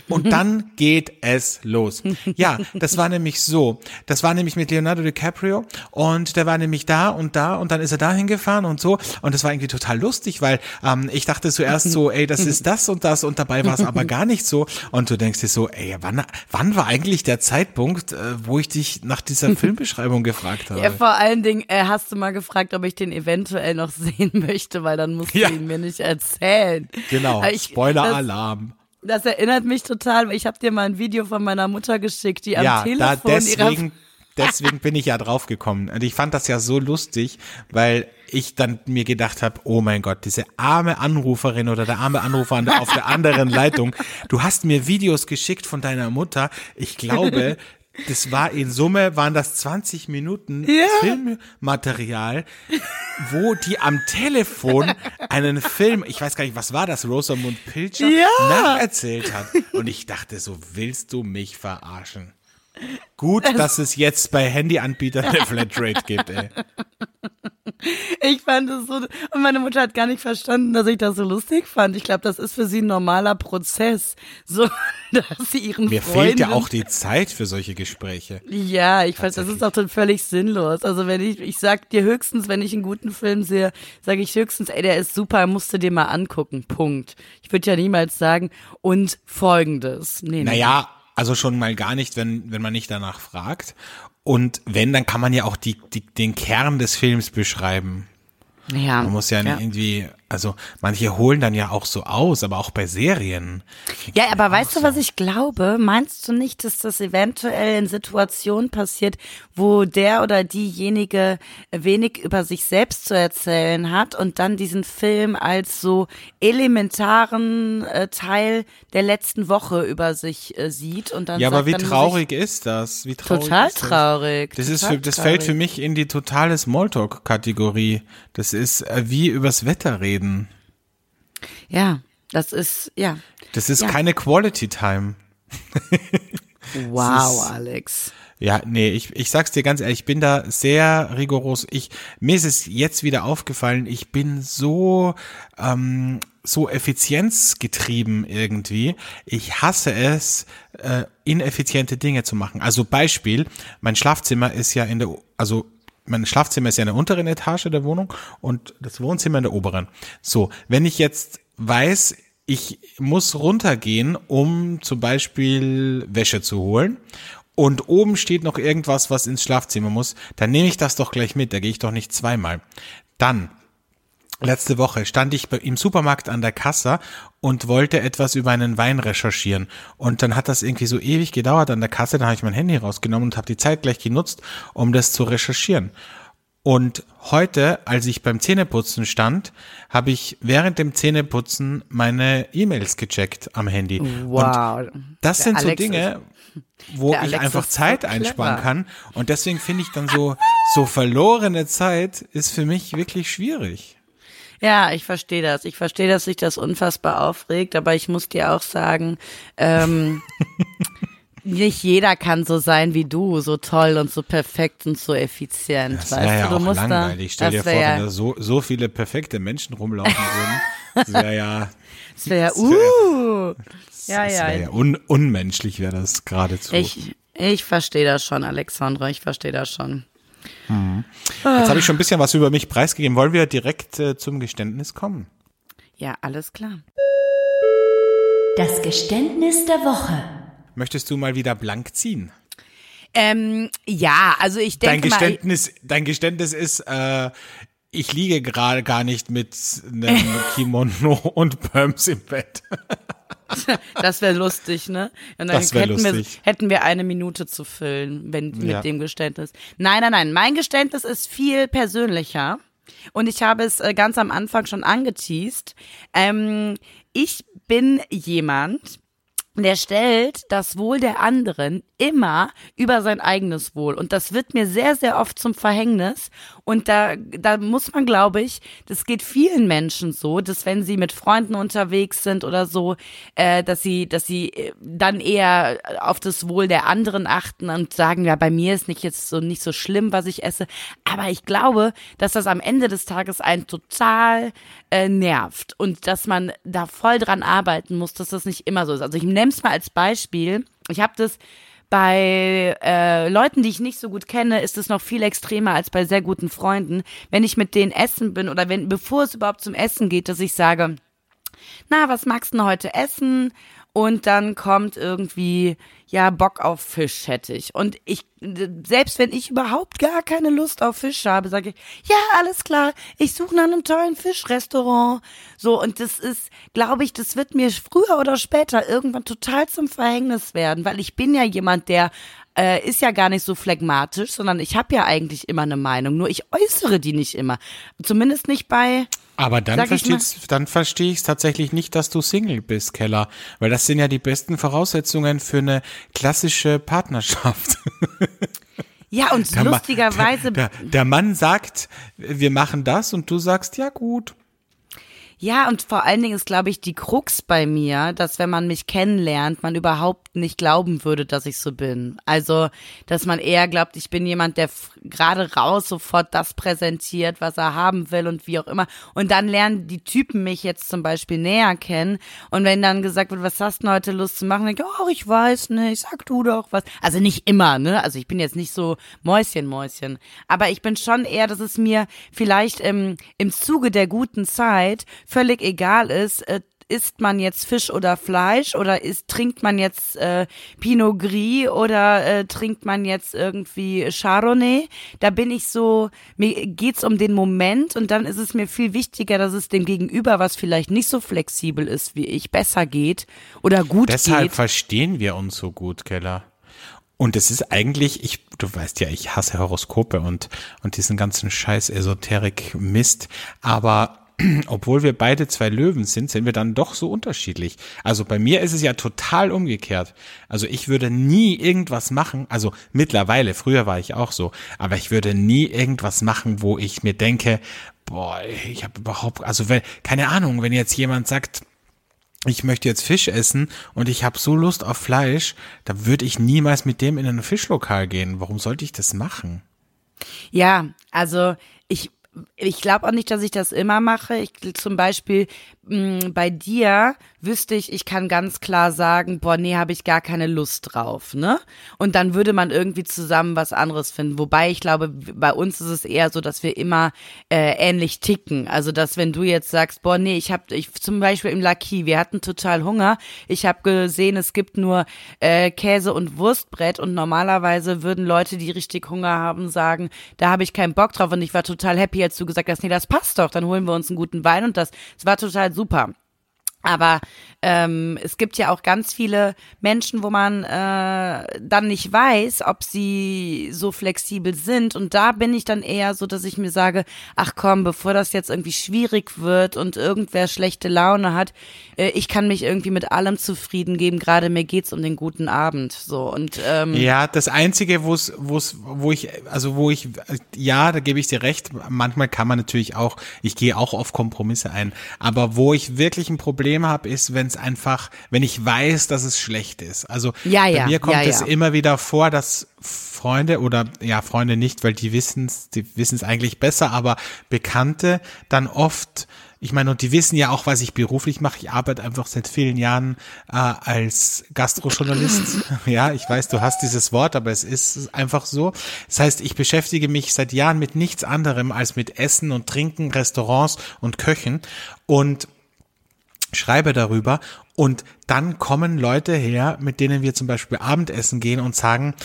Und dann geht es los. Ja, das war nämlich so. Das war nämlich mit Leonardo DiCaprio und der war nämlich da und da und dann ist er da hingefahren und so. Und das war irgendwie total lustig, weil ähm, ich dachte zuerst so, ey, das ist das und das und dabei war es aber gar nicht so. Und du denkst dir so, ey, wann, wann war eigentlich der Zeitpunkt, äh, wo ich dich nach dieser Filmbeschreibung gefragt habe? Ja, vor allen Dingen äh, hast du mal gefragt, ob ich den eventuell noch sehen möchte, weil dann musst du Ja. ihn mir nicht erzählen. Genau, Spoiler-Alarm. Das, erinnert mich total, ich habe dir mal ein Video von meiner Mutter geschickt, die am ja, da Telefon ihrer deswegen, deswegen bin ich ja draufgekommen. Und ich fand das ja so lustig, weil ich dann mir gedacht habe, oh mein Gott, diese arme Anruferin oder der arme Anrufer auf der anderen Leitung, du hast mir Videos geschickt von deiner Mutter. Ich glaube, das war in Summe, waren das 20 Minuten Filmmaterial, wo die am Telefon einen Film, ich weiß gar nicht, was war das, Rosamund Pilcher, Ja. nacherzählt hat. Und ich dachte so, willst du mich verarschen? Gut, dass es jetzt bei Handyanbietern eine Flatrate gibt, ey. Ich fand es so, und meine Mutter hat gar nicht verstanden, dass ich das so lustig fand. Ich glaube, das ist für sie ein normaler Prozess. So, dass sie ihren Mir Freunden. fehlt ja auch die Zeit für solche Gespräche. Ja, ich fand, das ist auch dann völlig sinnlos. Also wenn ich, ich sag dir höchstens, wenn ich einen guten Film sehe, sage ich höchstens, ey, der ist super, musst du dir mal angucken. Punkt. Ich würde ja niemals sagen, und folgendes. Nee, nee. Also schon mal gar nicht, wenn, wenn man nicht danach fragt. Und wenn, dann kann man ja auch die, die, den Kern des Films beschreiben. Ja. Man muss ja, irgendwie, also manche holen dann ja auch so aus, aber auch bei Serien. Ja, aber weißt du, was ich glaube? Meinst du nicht, dass das eventuell in Situationen passiert, wo der oder diejenige wenig über sich selbst zu erzählen hat und dann diesen Film als so elementaren äh, Teil der letzten Woche über sich äh, sieht und dann Ja, aber sagt, wie dann muss traurig ist das? Wie traurig total ist das? traurig. Das ist total für, das fällt für traurig. mich in die totale Smalltalk-Kategorie. Das ist äh, wie übers Wetter reden. Ja, das ist ja. Das ist Ja. keine Quality Time. Wow, Alex. Ja, nee, ich, ich sag's dir ganz ehrlich, ich bin da sehr rigoros. Ich, mir ist es jetzt wieder aufgefallen, ich bin so, ähm, so effizienzgetrieben irgendwie. Ich hasse es, äh, ineffiziente Dinge zu machen. Also Beispiel, mein Schlafzimmer ist ja in der, also mein Schlafzimmer ist ja in der unteren Etage der Wohnung und das Wohnzimmer in der oberen. So, wenn ich jetzt weiß, ich muss runtergehen, um zum Beispiel Wäsche zu holen und oben steht noch irgendwas, was ins Schlafzimmer muss, dann nehme ich das doch gleich mit, da gehe ich doch nicht zweimal. Dann Letzte Woche stand ich im Supermarkt an der Kasse und wollte etwas über einen Wein recherchieren. Und dann hat das irgendwie so ewig gedauert an der Kasse. Dann habe ich mein Handy rausgenommen und habe die Zeit gleich genutzt, um das zu recherchieren. Und heute, als ich beim Zähneputzen stand, habe ich während dem Zähneputzen meine E-Mails gecheckt am Handy. Wow. Und das Der sind Alex so Dinge, wo ich einfach so Zeit clever. einsparen kann. Und deswegen finde ich dann so, so verlorene Zeit ist für mich wirklich schwierig. Ja, ich verstehe das. Ich verstehe, dass sich das unfassbar aufregt, aber ich muss dir auch sagen, ähm, nicht jeder kann so sein wie du, so toll und so perfekt und so effizient. Das weißt wäre ja du, du auch musst langweilig. Stell dir vor, wär, wenn da so, so viele perfekte Menschen rumlaufen würden. Das wäre ja, das wär, das wär- uh, ja, ja. wär ja un, unmenschlich wäre das geradezu. Ich, ich verstehe das schon, Alexandra, ich verstehe das schon. Jetzt habe ich schon ein bisschen was über mich preisgegeben. Wollen wir direkt äh, zum Geständnis kommen? Ja, alles klar. Das Geständnis der Woche. Möchtest du mal wieder blank ziehen? Ähm, ja, also ich Dein denke mal, Geständnis, dein Geständnis ist, äh, ich liege gerade gar nicht mit einem Kimono und Perms im Bett. das wäre lustig, ne? Und dann Das hätten, wir, lustig. hätten wir eine Minute zu füllen, wenn mit Ja. dem Geständnis. Nein, nein, nein. Mein Geständnis ist viel persönlicher. Und ich habe es äh, ganz am Anfang schon angeteased. Ähm, ich bin jemand, der stellt das Wohl der anderen immer über sein eigenes Wohl. Und das wird mir sehr, sehr oft zum Verhängnis. Und da, da muss man, glaube ich, das geht vielen Menschen so, dass wenn sie mit Freunden unterwegs sind oder so, äh, dass sie, dass sie äh, dann eher auf das Wohl der anderen achten und sagen, ja, bei mir ist nicht jetzt so nicht so schlimm, was ich esse. Aber ich glaube, dass das am Ende des Tages einen total äh, nervt und dass man da voll dran arbeiten muss, dass das nicht immer so ist. Also ich nehme es mal als Beispiel. Ich habe das bei äh, Leuten, die ich nicht so gut kenne, ist es noch viel extremer als bei sehr guten Freunden. Wenn ich mit denen essen bin oder wenn, bevor es überhaupt zum Essen geht, dass ich sage, na, was magst du heute essen? Und dann kommt irgendwie, ja, Bock auf Fisch hätte ich. Und ich, selbst wenn ich überhaupt gar keine Lust auf Fisch habe, sage ich, ja, alles klar, ich suche nach einem tollen Fischrestaurant. So, und das ist, glaube ich, das wird mir früher oder später irgendwann total zum Verhängnis werden, weil ich bin ja jemand, der äh, ist ja gar nicht so phlegmatisch, sondern ich habe ja eigentlich immer eine Meinung, nur ich äußere die nicht immer. Zumindest nicht bei, Aber dann versteht's, dann verstehe ich es tatsächlich nicht, dass du Single bist, Keller. Weil das sind ja die besten Voraussetzungen für eine klassische Partnerschaft. ja, und Der Ma- lustigerweise Der, der Mann sagt, wir machen das und du sagst, ja gut. Ja, und vor allen Dingen ist, glaube ich, die Krux bei mir, dass wenn man mich kennenlernt, man überhaupt nicht glauben würde, dass ich so bin. Also, dass man eher glaubt, ich bin jemand, der gerade raus sofort das präsentiert, was er haben will und wie auch immer. Und dann lernen die Typen mich jetzt zum Beispiel näher kennen. Und wenn dann gesagt wird, was hast du heute Lust zu machen, dann denke ich, oh, ich weiß nicht, sag du doch was. Also nicht immer, ne? Also ich bin jetzt nicht so Mäuschen, Mäuschen. Aber ich bin schon eher, dass es mir vielleicht im, im Zuge der guten Zeit völlig egal ist, äh, isst man jetzt Fisch oder Fleisch oder ist, trinkt man jetzt äh, Pinot Gris oder äh, trinkt man jetzt irgendwie Chardonnay? Da bin ich so, mir geht's um den Moment und dann ist es mir viel wichtiger, dass es dem Gegenüber, was vielleicht nicht so flexibel ist wie ich, besser geht oder gut Deshalb geht. verstehen wir uns so gut, Keller. Und es ist eigentlich, ich, du weißt ja, ich hasse Horoskope und, und diesen ganzen Scheiß Esoterik-Mist. Aber obwohl wir beide zwei Löwen sind, sind wir dann doch so unterschiedlich. Also bei mir ist es ja total umgekehrt. Also ich würde nie irgendwas machen, also mittlerweile, früher war ich auch so, aber ich würde nie irgendwas machen, wo ich mir denke, boah, ich habe überhaupt, also wenn, keine Ahnung, wenn jetzt jemand sagt, ich möchte jetzt Fisch essen und ich habe so Lust auf Fleisch, da würde ich niemals mit dem in ein Fischlokal gehen. Warum sollte ich das machen? Ja, also ich, glaube auch nicht, dass ich das immer mache. Ich zum Beispiel mh, bei dir wüsste ich, ich kann ganz klar sagen, boah, nee, habe ich gar keine Lust drauf, ne? Und dann würde man irgendwie zusammen was anderes finden. Wobei ich glaube, bei uns ist es eher so, dass wir immer äh, ähnlich ticken. Also dass wenn du jetzt sagst, boah, nee, ich habe, ich zum Beispiel im Lucky, wir hatten total Hunger. Ich habe gesehen, es gibt nur äh, Käse und Wurstbrett und normalerweise würden Leute, die richtig Hunger haben, sagen, da habe ich keinen Bock drauf. Und ich war total happy, als du gesagt hast, nee, das passt doch, dann holen wir uns einen guten Wein und das, das war total super. Aber ähm, es gibt ja auch ganz viele Menschen, wo man äh, dann nicht weiß, ob sie so flexibel sind. Und da bin ich dann eher so, dass ich mir sage, ach komm, bevor das jetzt irgendwie schwierig wird und irgendwer schlechte Laune hat, äh, ich kann mich irgendwie mit allem zufrieden geben. Gerade mir geht's um den guten Abend. So und ähm, ja, das einzige, wo es, wo es, wo ich, also wo ich, ja, da gebe ich dir recht. Manchmal kann man natürlich auch, ich gehe auch auf Kompromisse ein, aber wo ich wirklich ein Problem habe, ist, wenn es einfach, wenn ich weiß, dass es schlecht ist. Also Ja, bei ja, mir kommt ja, es immer wieder vor, dass Freunde oder ja Freunde nicht, weil die wissen es, die wissen es eigentlich besser, aber Bekannte dann oft ich meine, und die wissen ja auch, was ich beruflich mache. Ich arbeite einfach seit vielen Jahren äh, als Gastrojournalist. ja, ich weiß, du hast dieses Wort, aber es ist einfach so. Das heißt, ich beschäftige mich seit Jahren mit nichts anderem als mit Essen und Trinken, Restaurants und Köchen. Und schreibe darüber und dann kommen Leute her, mit denen wir zum Beispiel Abendessen gehen und sagen,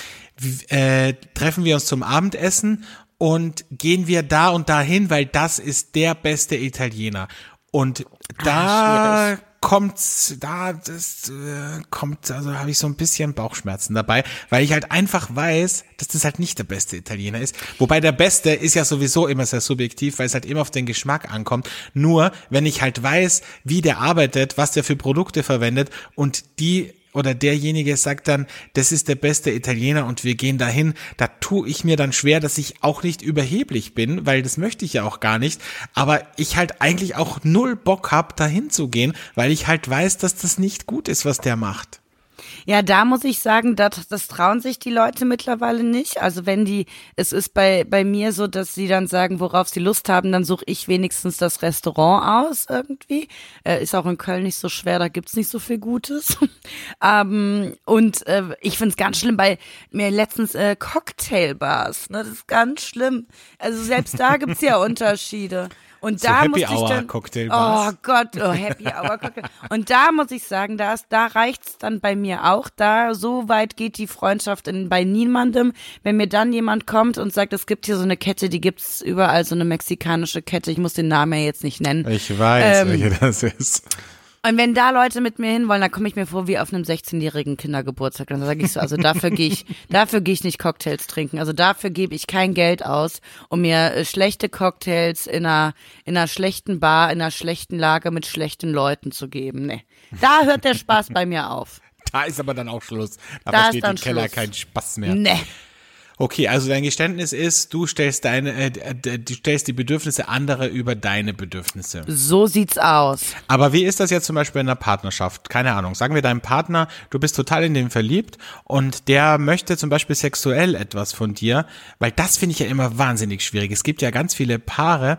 äh, treffen wir uns zum Abendessen und gehen wir da und dahin, weil das ist der beste Italiener. Und da kommt's, da das äh, kommt, also habe ich so ein bisschen Bauchschmerzen dabei, weil ich halt einfach weiß, dass das halt nicht der beste Italiener ist. Wobei der Beste ist ja sowieso immer sehr subjektiv, weil es halt immer auf den Geschmack ankommt. Nur wenn ich halt weiß, wie der arbeitet, was der für Produkte verwendet und die oder derjenige sagt dann, das ist der beste Italiener und wir gehen dahin, da tue ich mir dann schwer, dass ich auch nicht überheblich bin, weil das möchte ich ja auch gar nicht, aber ich halt eigentlich auch null Bock hab, dahin zu gehen, weil ich halt weiß, dass das nicht gut ist, was der macht. Ja, da muss ich sagen, das, das trauen sich die Leute mittlerweile nicht. Also wenn die, es ist bei, bei mir so, dass sie dann sagen, worauf sie Lust haben, dann suche ich wenigstens das Restaurant aus irgendwie. Äh, ist auch in Köln nicht so schwer, da gibt's nicht so viel Gutes. ähm, und äh, ich find's ganz schlimm bei mir letztens äh, Cocktailbars. Ne? Das ist ganz schlimm. Also selbst da gibt's ja Unterschiede. Und So da Happy musste ich Hour dann, Cocktailbars. Oh Gott, oh, Happy Hour Cocktail. Und da muss ich sagen, da, ist, da reicht's dann bei mir auch. Da so weit geht die Freundschaft in, bei niemandem. Wenn mir dann jemand kommt und sagt, es gibt hier so eine Kette, die gibt's überall, so eine mexikanische Kette. Ich muss den Namen ja jetzt nicht nennen. Ich weiß, Ähm, welche das ist. Und wenn da Leute mit mir hinwollen, dann komme ich mir vor wie auf einem 16-jährigen Kindergeburtstag. Dann sage ich so, also dafür gehe ich, dafür gehe ich nicht Cocktails trinken. Also dafür gebe ich kein Geld aus, um mir äh, schlechte Cocktails in einer, in einer schlechten Bar, in einer schlechten Lage mit schlechten Leuten zu geben. Nee. Da hört der Spaß bei mir auf. Da ist aber dann auch Schluss. Da, Da ist versteht die Keller Schluss. keinen Spaß mehr. Nee. Okay, also dein Geständnis ist, du stellst deine, äh, du stellst die Bedürfnisse anderer über deine Bedürfnisse. So sieht's aus. Aber wie ist das jetzt zum Beispiel in einer Partnerschaft? Keine Ahnung. Sagen wir deinem Partner, du bist total in den verliebt und der möchte zum Beispiel sexuell etwas von dir, weil das finde ich ja immer wahnsinnig schwierig. Es gibt ja ganz viele Paare,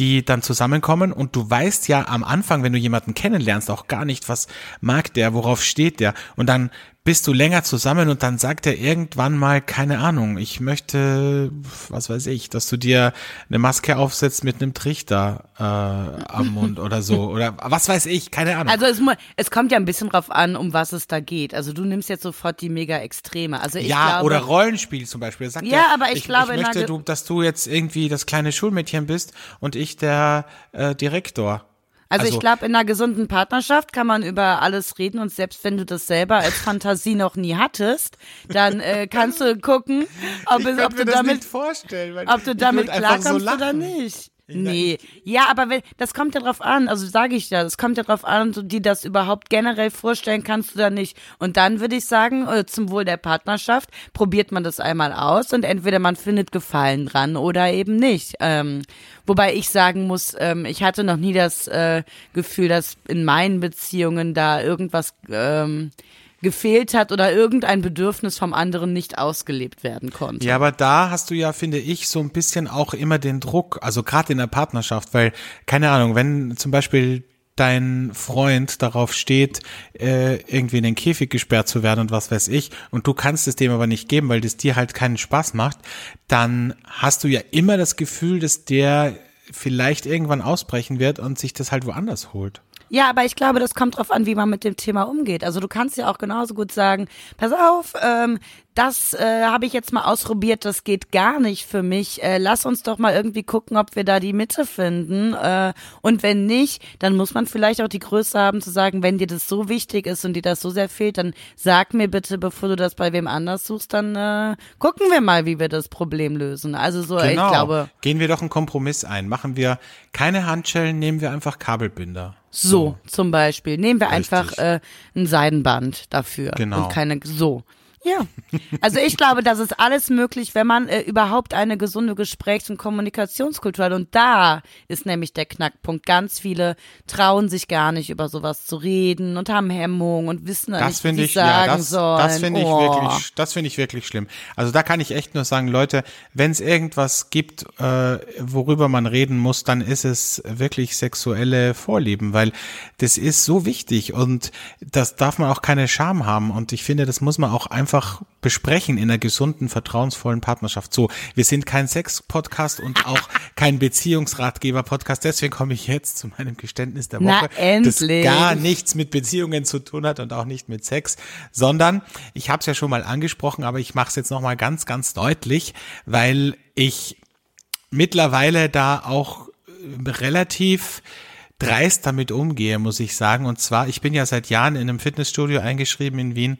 die dann zusammenkommen und du weißt ja am Anfang, wenn du jemanden kennenlernst, auch gar nicht, was mag der, worauf steht der und dann bist du länger zusammen und dann sagt er irgendwann mal, keine Ahnung, ich möchte, was weiß ich, dass du dir eine Maske aufsetzt mit einem Trichter äh, am Mund oder so. Oder was weiß ich, keine Ahnung. Also es, es kommt ja ein bisschen drauf an, um was es da geht. Also du nimmst jetzt sofort die mega Extreme. Also ich ja, glaube, oder Rollenspiel zum Beispiel. Sagt Ja, er, aber ich glaube, ich möchte, du, dass du jetzt irgendwie das kleine Schulmädchen bist und ich der äh, Direktor. Also, Also- ich glaube, in einer gesunden Partnerschaft kann man über alles reden und selbst wenn du das selber als Fantasie noch nie hattest, dann äh, kannst du gucken, ob, es, ob du damit, vorstellen. Ob du damit würd einfach klarkommst so oder nicht. Nee, ja, aber wenn, das kommt ja drauf an, also sage ich ja, das kommt ja drauf an, du dir das überhaupt generell vorstellen kannst oder nicht. Und dann würde ich sagen, äh, zum Wohl der Partnerschaft, probiert man das einmal aus und entweder man findet Gefallen dran oder eben nicht. Ähm, wobei ich sagen muss, ähm, ich hatte noch nie das äh, Gefühl, dass in meinen Beziehungen da irgendwas ähm, gefehlt hat oder irgendein Bedürfnis vom anderen nicht ausgelebt werden konnte. Ja, aber da hast du ja, finde ich, so ein bisschen auch immer den Druck, also gerade in der Partnerschaft, weil, keine Ahnung, wenn zum Beispiel dein Freund darauf steht, äh, irgendwie in den Käfig gesperrt zu werden und was weiß ich, und du kannst es dem aber nicht geben, weil das dir halt keinen Spaß macht, dann hast du ja immer das Gefühl, dass der vielleicht irgendwann ausbrechen wird und sich das halt woanders holt. Ja, aber ich glaube, das kommt drauf an, wie man mit dem Thema umgeht. Also du kannst ja auch genauso gut sagen, pass auf, ähm, das äh, habe ich jetzt mal ausprobiert, das geht gar nicht für mich. Äh, lass uns doch mal irgendwie gucken, ob wir da die Mitte finden. Äh, und wenn nicht, dann muss man vielleicht auch die Größe haben zu sagen, wenn dir das so wichtig ist und dir das so sehr fehlt, dann sag mir bitte, bevor du das bei wem anders suchst, dann äh, gucken wir mal, wie wir das Problem lösen. Also so, Genau. ich glaube, Gehen wir doch einen Kompromiss ein. Machen wir keine Handschellen, nehmen wir einfach Kabelbinder. So, zum Beispiel. Nehmen wir Richtig. einfach äh, ein Seidenband dafür. Genau. Und keine, so. Ja, also ich glaube, das ist alles möglich, wenn man äh, überhaupt eine gesunde Gesprächs- und Kommunikationskultur hat. Und da ist nämlich der Knackpunkt. Ganz viele trauen sich gar nicht über sowas zu reden und haben Hemmungen und wissen Das nicht, finde sie ich, sagen ja, das, sollen. das finde ich oh. wirklich, das finde ich wirklich schlimm. Also da kann ich echt nur sagen, Leute, wenn es irgendwas gibt, äh, worüber man reden muss, dann ist es wirklich sexuelle Vorlieben, weil das ist so wichtig und das darf man auch keine Scham haben und ich finde, das muss man auch einfach besprechen in einer gesunden, vertrauensvollen Partnerschaft. So, wir sind kein Sex-Podcast und auch kein Beziehungsratgeber-Podcast, deswegen komme ich jetzt zu meinem Geständnis der Na, Woche. endlich. Das gar nichts mit Beziehungen zu tun hat und auch nicht mit Sex, sondern ich habe es ja schon mal angesprochen, aber ich mache es jetzt noch mal ganz, ganz deutlich, weil ich mittlerweile da auch äh, relativ dreist damit umgehe, muss ich sagen. Und zwar, ich bin ja seit Jahren in einem Fitnessstudio eingeschrieben in Wien.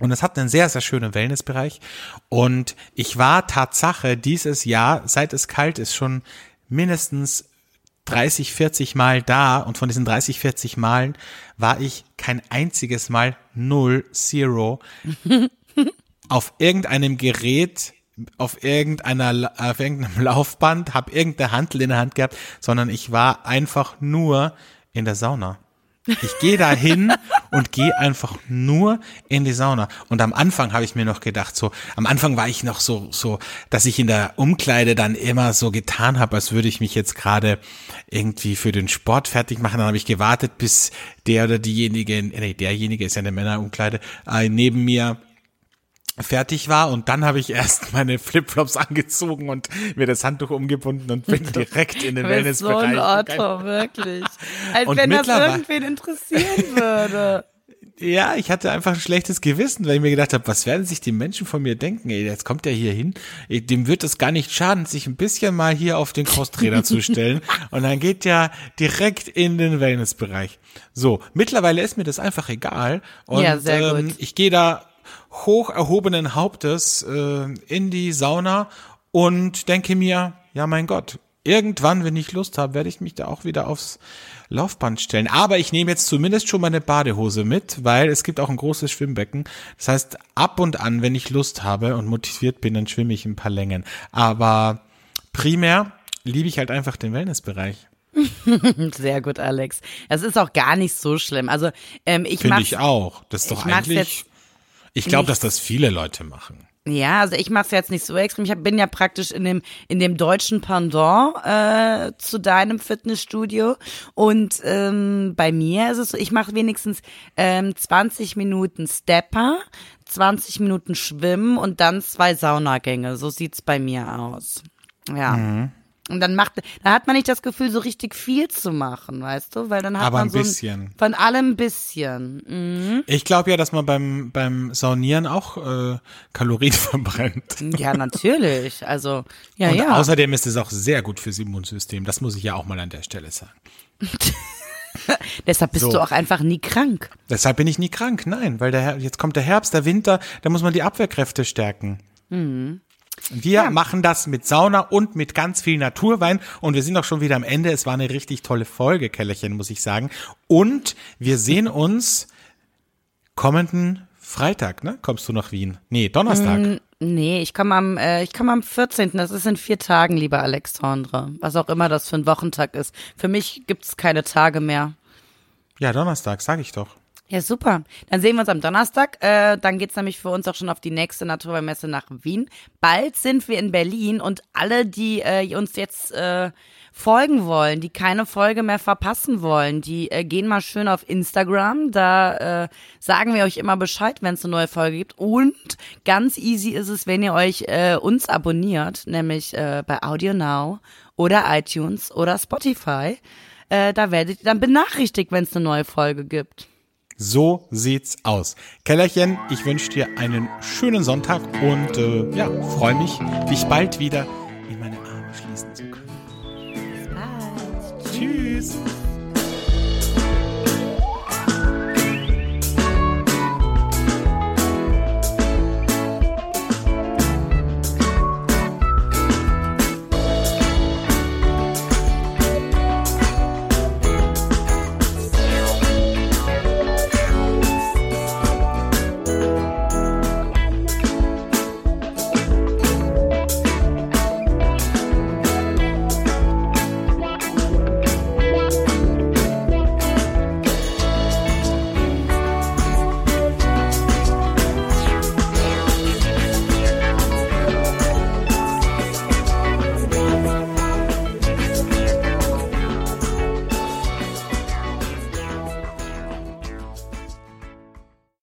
Und es hat einen sehr, sehr schönen Wellnessbereich. Und ich war Tatsache dieses Jahr, seit es kalt ist, schon mindestens 30, 40 Mal da. Und von diesen 30, 40 Malen war ich kein einziges Mal null, zero auf irgendeinem Gerät, auf irgendeiner, auf irgendeinem Laufband, habe irgendeine Handel in der Hand gehabt, sondern ich war einfach nur in der Sauna. Ich gehe da hin und gehe einfach nur in die Sauna. Und am Anfang habe ich mir noch gedacht, so, am Anfang war ich noch so, so, dass ich in der Umkleide dann immer so getan habe, als würde ich mich jetzt gerade irgendwie für den Sport fertig machen. Dann habe ich gewartet, bis der oder diejenige, nee, derjenige ist ja eine Männerumkleide, äh, neben mir fertig war und dann habe ich erst meine Flipflops angezogen und mir das Handtuch umgebunden und bin direkt in den bist so ein Wellnessbereich. Otto, wirklich. Als Und wenn das irgendwen interessieren würde. Ja, ich hatte einfach ein schlechtes Gewissen, weil ich mir gedacht habe, was werden sich die Menschen von mir denken? Ey, jetzt kommt der hier hin, dem wird es gar nicht schaden, sich ein bisschen mal hier auf den Crosstrainer zu stellen und dann geht der direkt in den Wellnessbereich. So, mittlerweile ist mir das einfach egal und Ja, sehr ähm, gut. ich gehe da hoch erhobenen Hauptes äh, in die Sauna und denke mir, ja mein Gott, irgendwann, wenn ich Lust habe, werde ich mich da auch wieder aufs Laufband stellen. Aber ich nehme jetzt zumindest schon meine Badehose mit, weil es gibt auch ein großes Schwimmbecken. Das heißt, ab und an, wenn ich Lust habe und motiviert bin, dann schwimme ich ein paar Längen. Aber primär liebe ich halt einfach den Wellnessbereich. Sehr gut, Alex. Es ist auch gar nicht so schlimm. Also ähm, ich Finde ich auch. Das ist doch eigentlich. Ich glaube, dass das viele Leute machen. Ja, also ich mache es jetzt nicht so extrem. Ich hab, bin ja praktisch in dem in dem deutschen Pendant äh, zu deinem Fitnessstudio und ähm, bei mir ist es so, ich mache wenigstens ähm, 20 Minuten Stepper, 20 Minuten Schwimmen und dann zwei Saunagänge. So sieht's bei mir aus. Ja. Mhm. Und dann macht, da hat man nicht das Gefühl, so richtig viel zu machen, weißt du, weil dann hat Aber man ein so bisschen. von allem ein bisschen. Mhm. Ich glaube ja, dass man beim, beim Saunieren auch äh, Kalorien verbrennt. Ja, natürlich. Also ja, Und ja. außerdem ist es auch sehr gut fürs Immunsystem. Das muss ich ja auch mal an der Stelle sagen. Deshalb bist So. du auch einfach nie krank. Deshalb bin ich nie krank. Nein, weil der, jetzt kommt der Herbst, der Winter, da muss man die Abwehrkräfte stärken. Mhm. Wir machen das mit Sauna und mit ganz viel Naturwein und wir sind auch schon wieder am Ende. Es war eine richtig tolle Folge, Kellerchen, muss ich sagen. Und wir sehen uns kommenden Freitag, ne? Kommst du nach Wien? Nee, Donnerstag. Nee, ich komme am, äh, ich komme am 14. Das ist in vier Tagen, lieber Alexandre. Was auch immer das für ein Wochentag ist. Für mich gibt's keine Tage mehr. Ja, Donnerstag, sag ich doch. Ja, super. Dann sehen wir uns am Donnerstag. Äh, dann geht's nämlich für uns auch schon auf die nächste Naturweinmesse nach Wien. Bald sind wir in Berlin und alle, die äh, uns jetzt äh, folgen wollen, die keine Folge mehr verpassen wollen, die äh, gehen mal schön auf Instagram. Da äh, sagen wir euch immer Bescheid, wenn es eine neue Folge gibt. Und ganz easy ist es, wenn ihr euch äh, uns abonniert, nämlich äh, bei Audio Now oder iTunes oder Spotify. Äh, da werdet ihr dann benachrichtigt, wenn es eine neue Folge gibt. So sieht's aus. Kellerchen, ich wünsche dir einen schönen Sonntag und äh, ja, freue mich, dich bald wieder in meine Arme schließen zu können. Bis bald. Tschüss.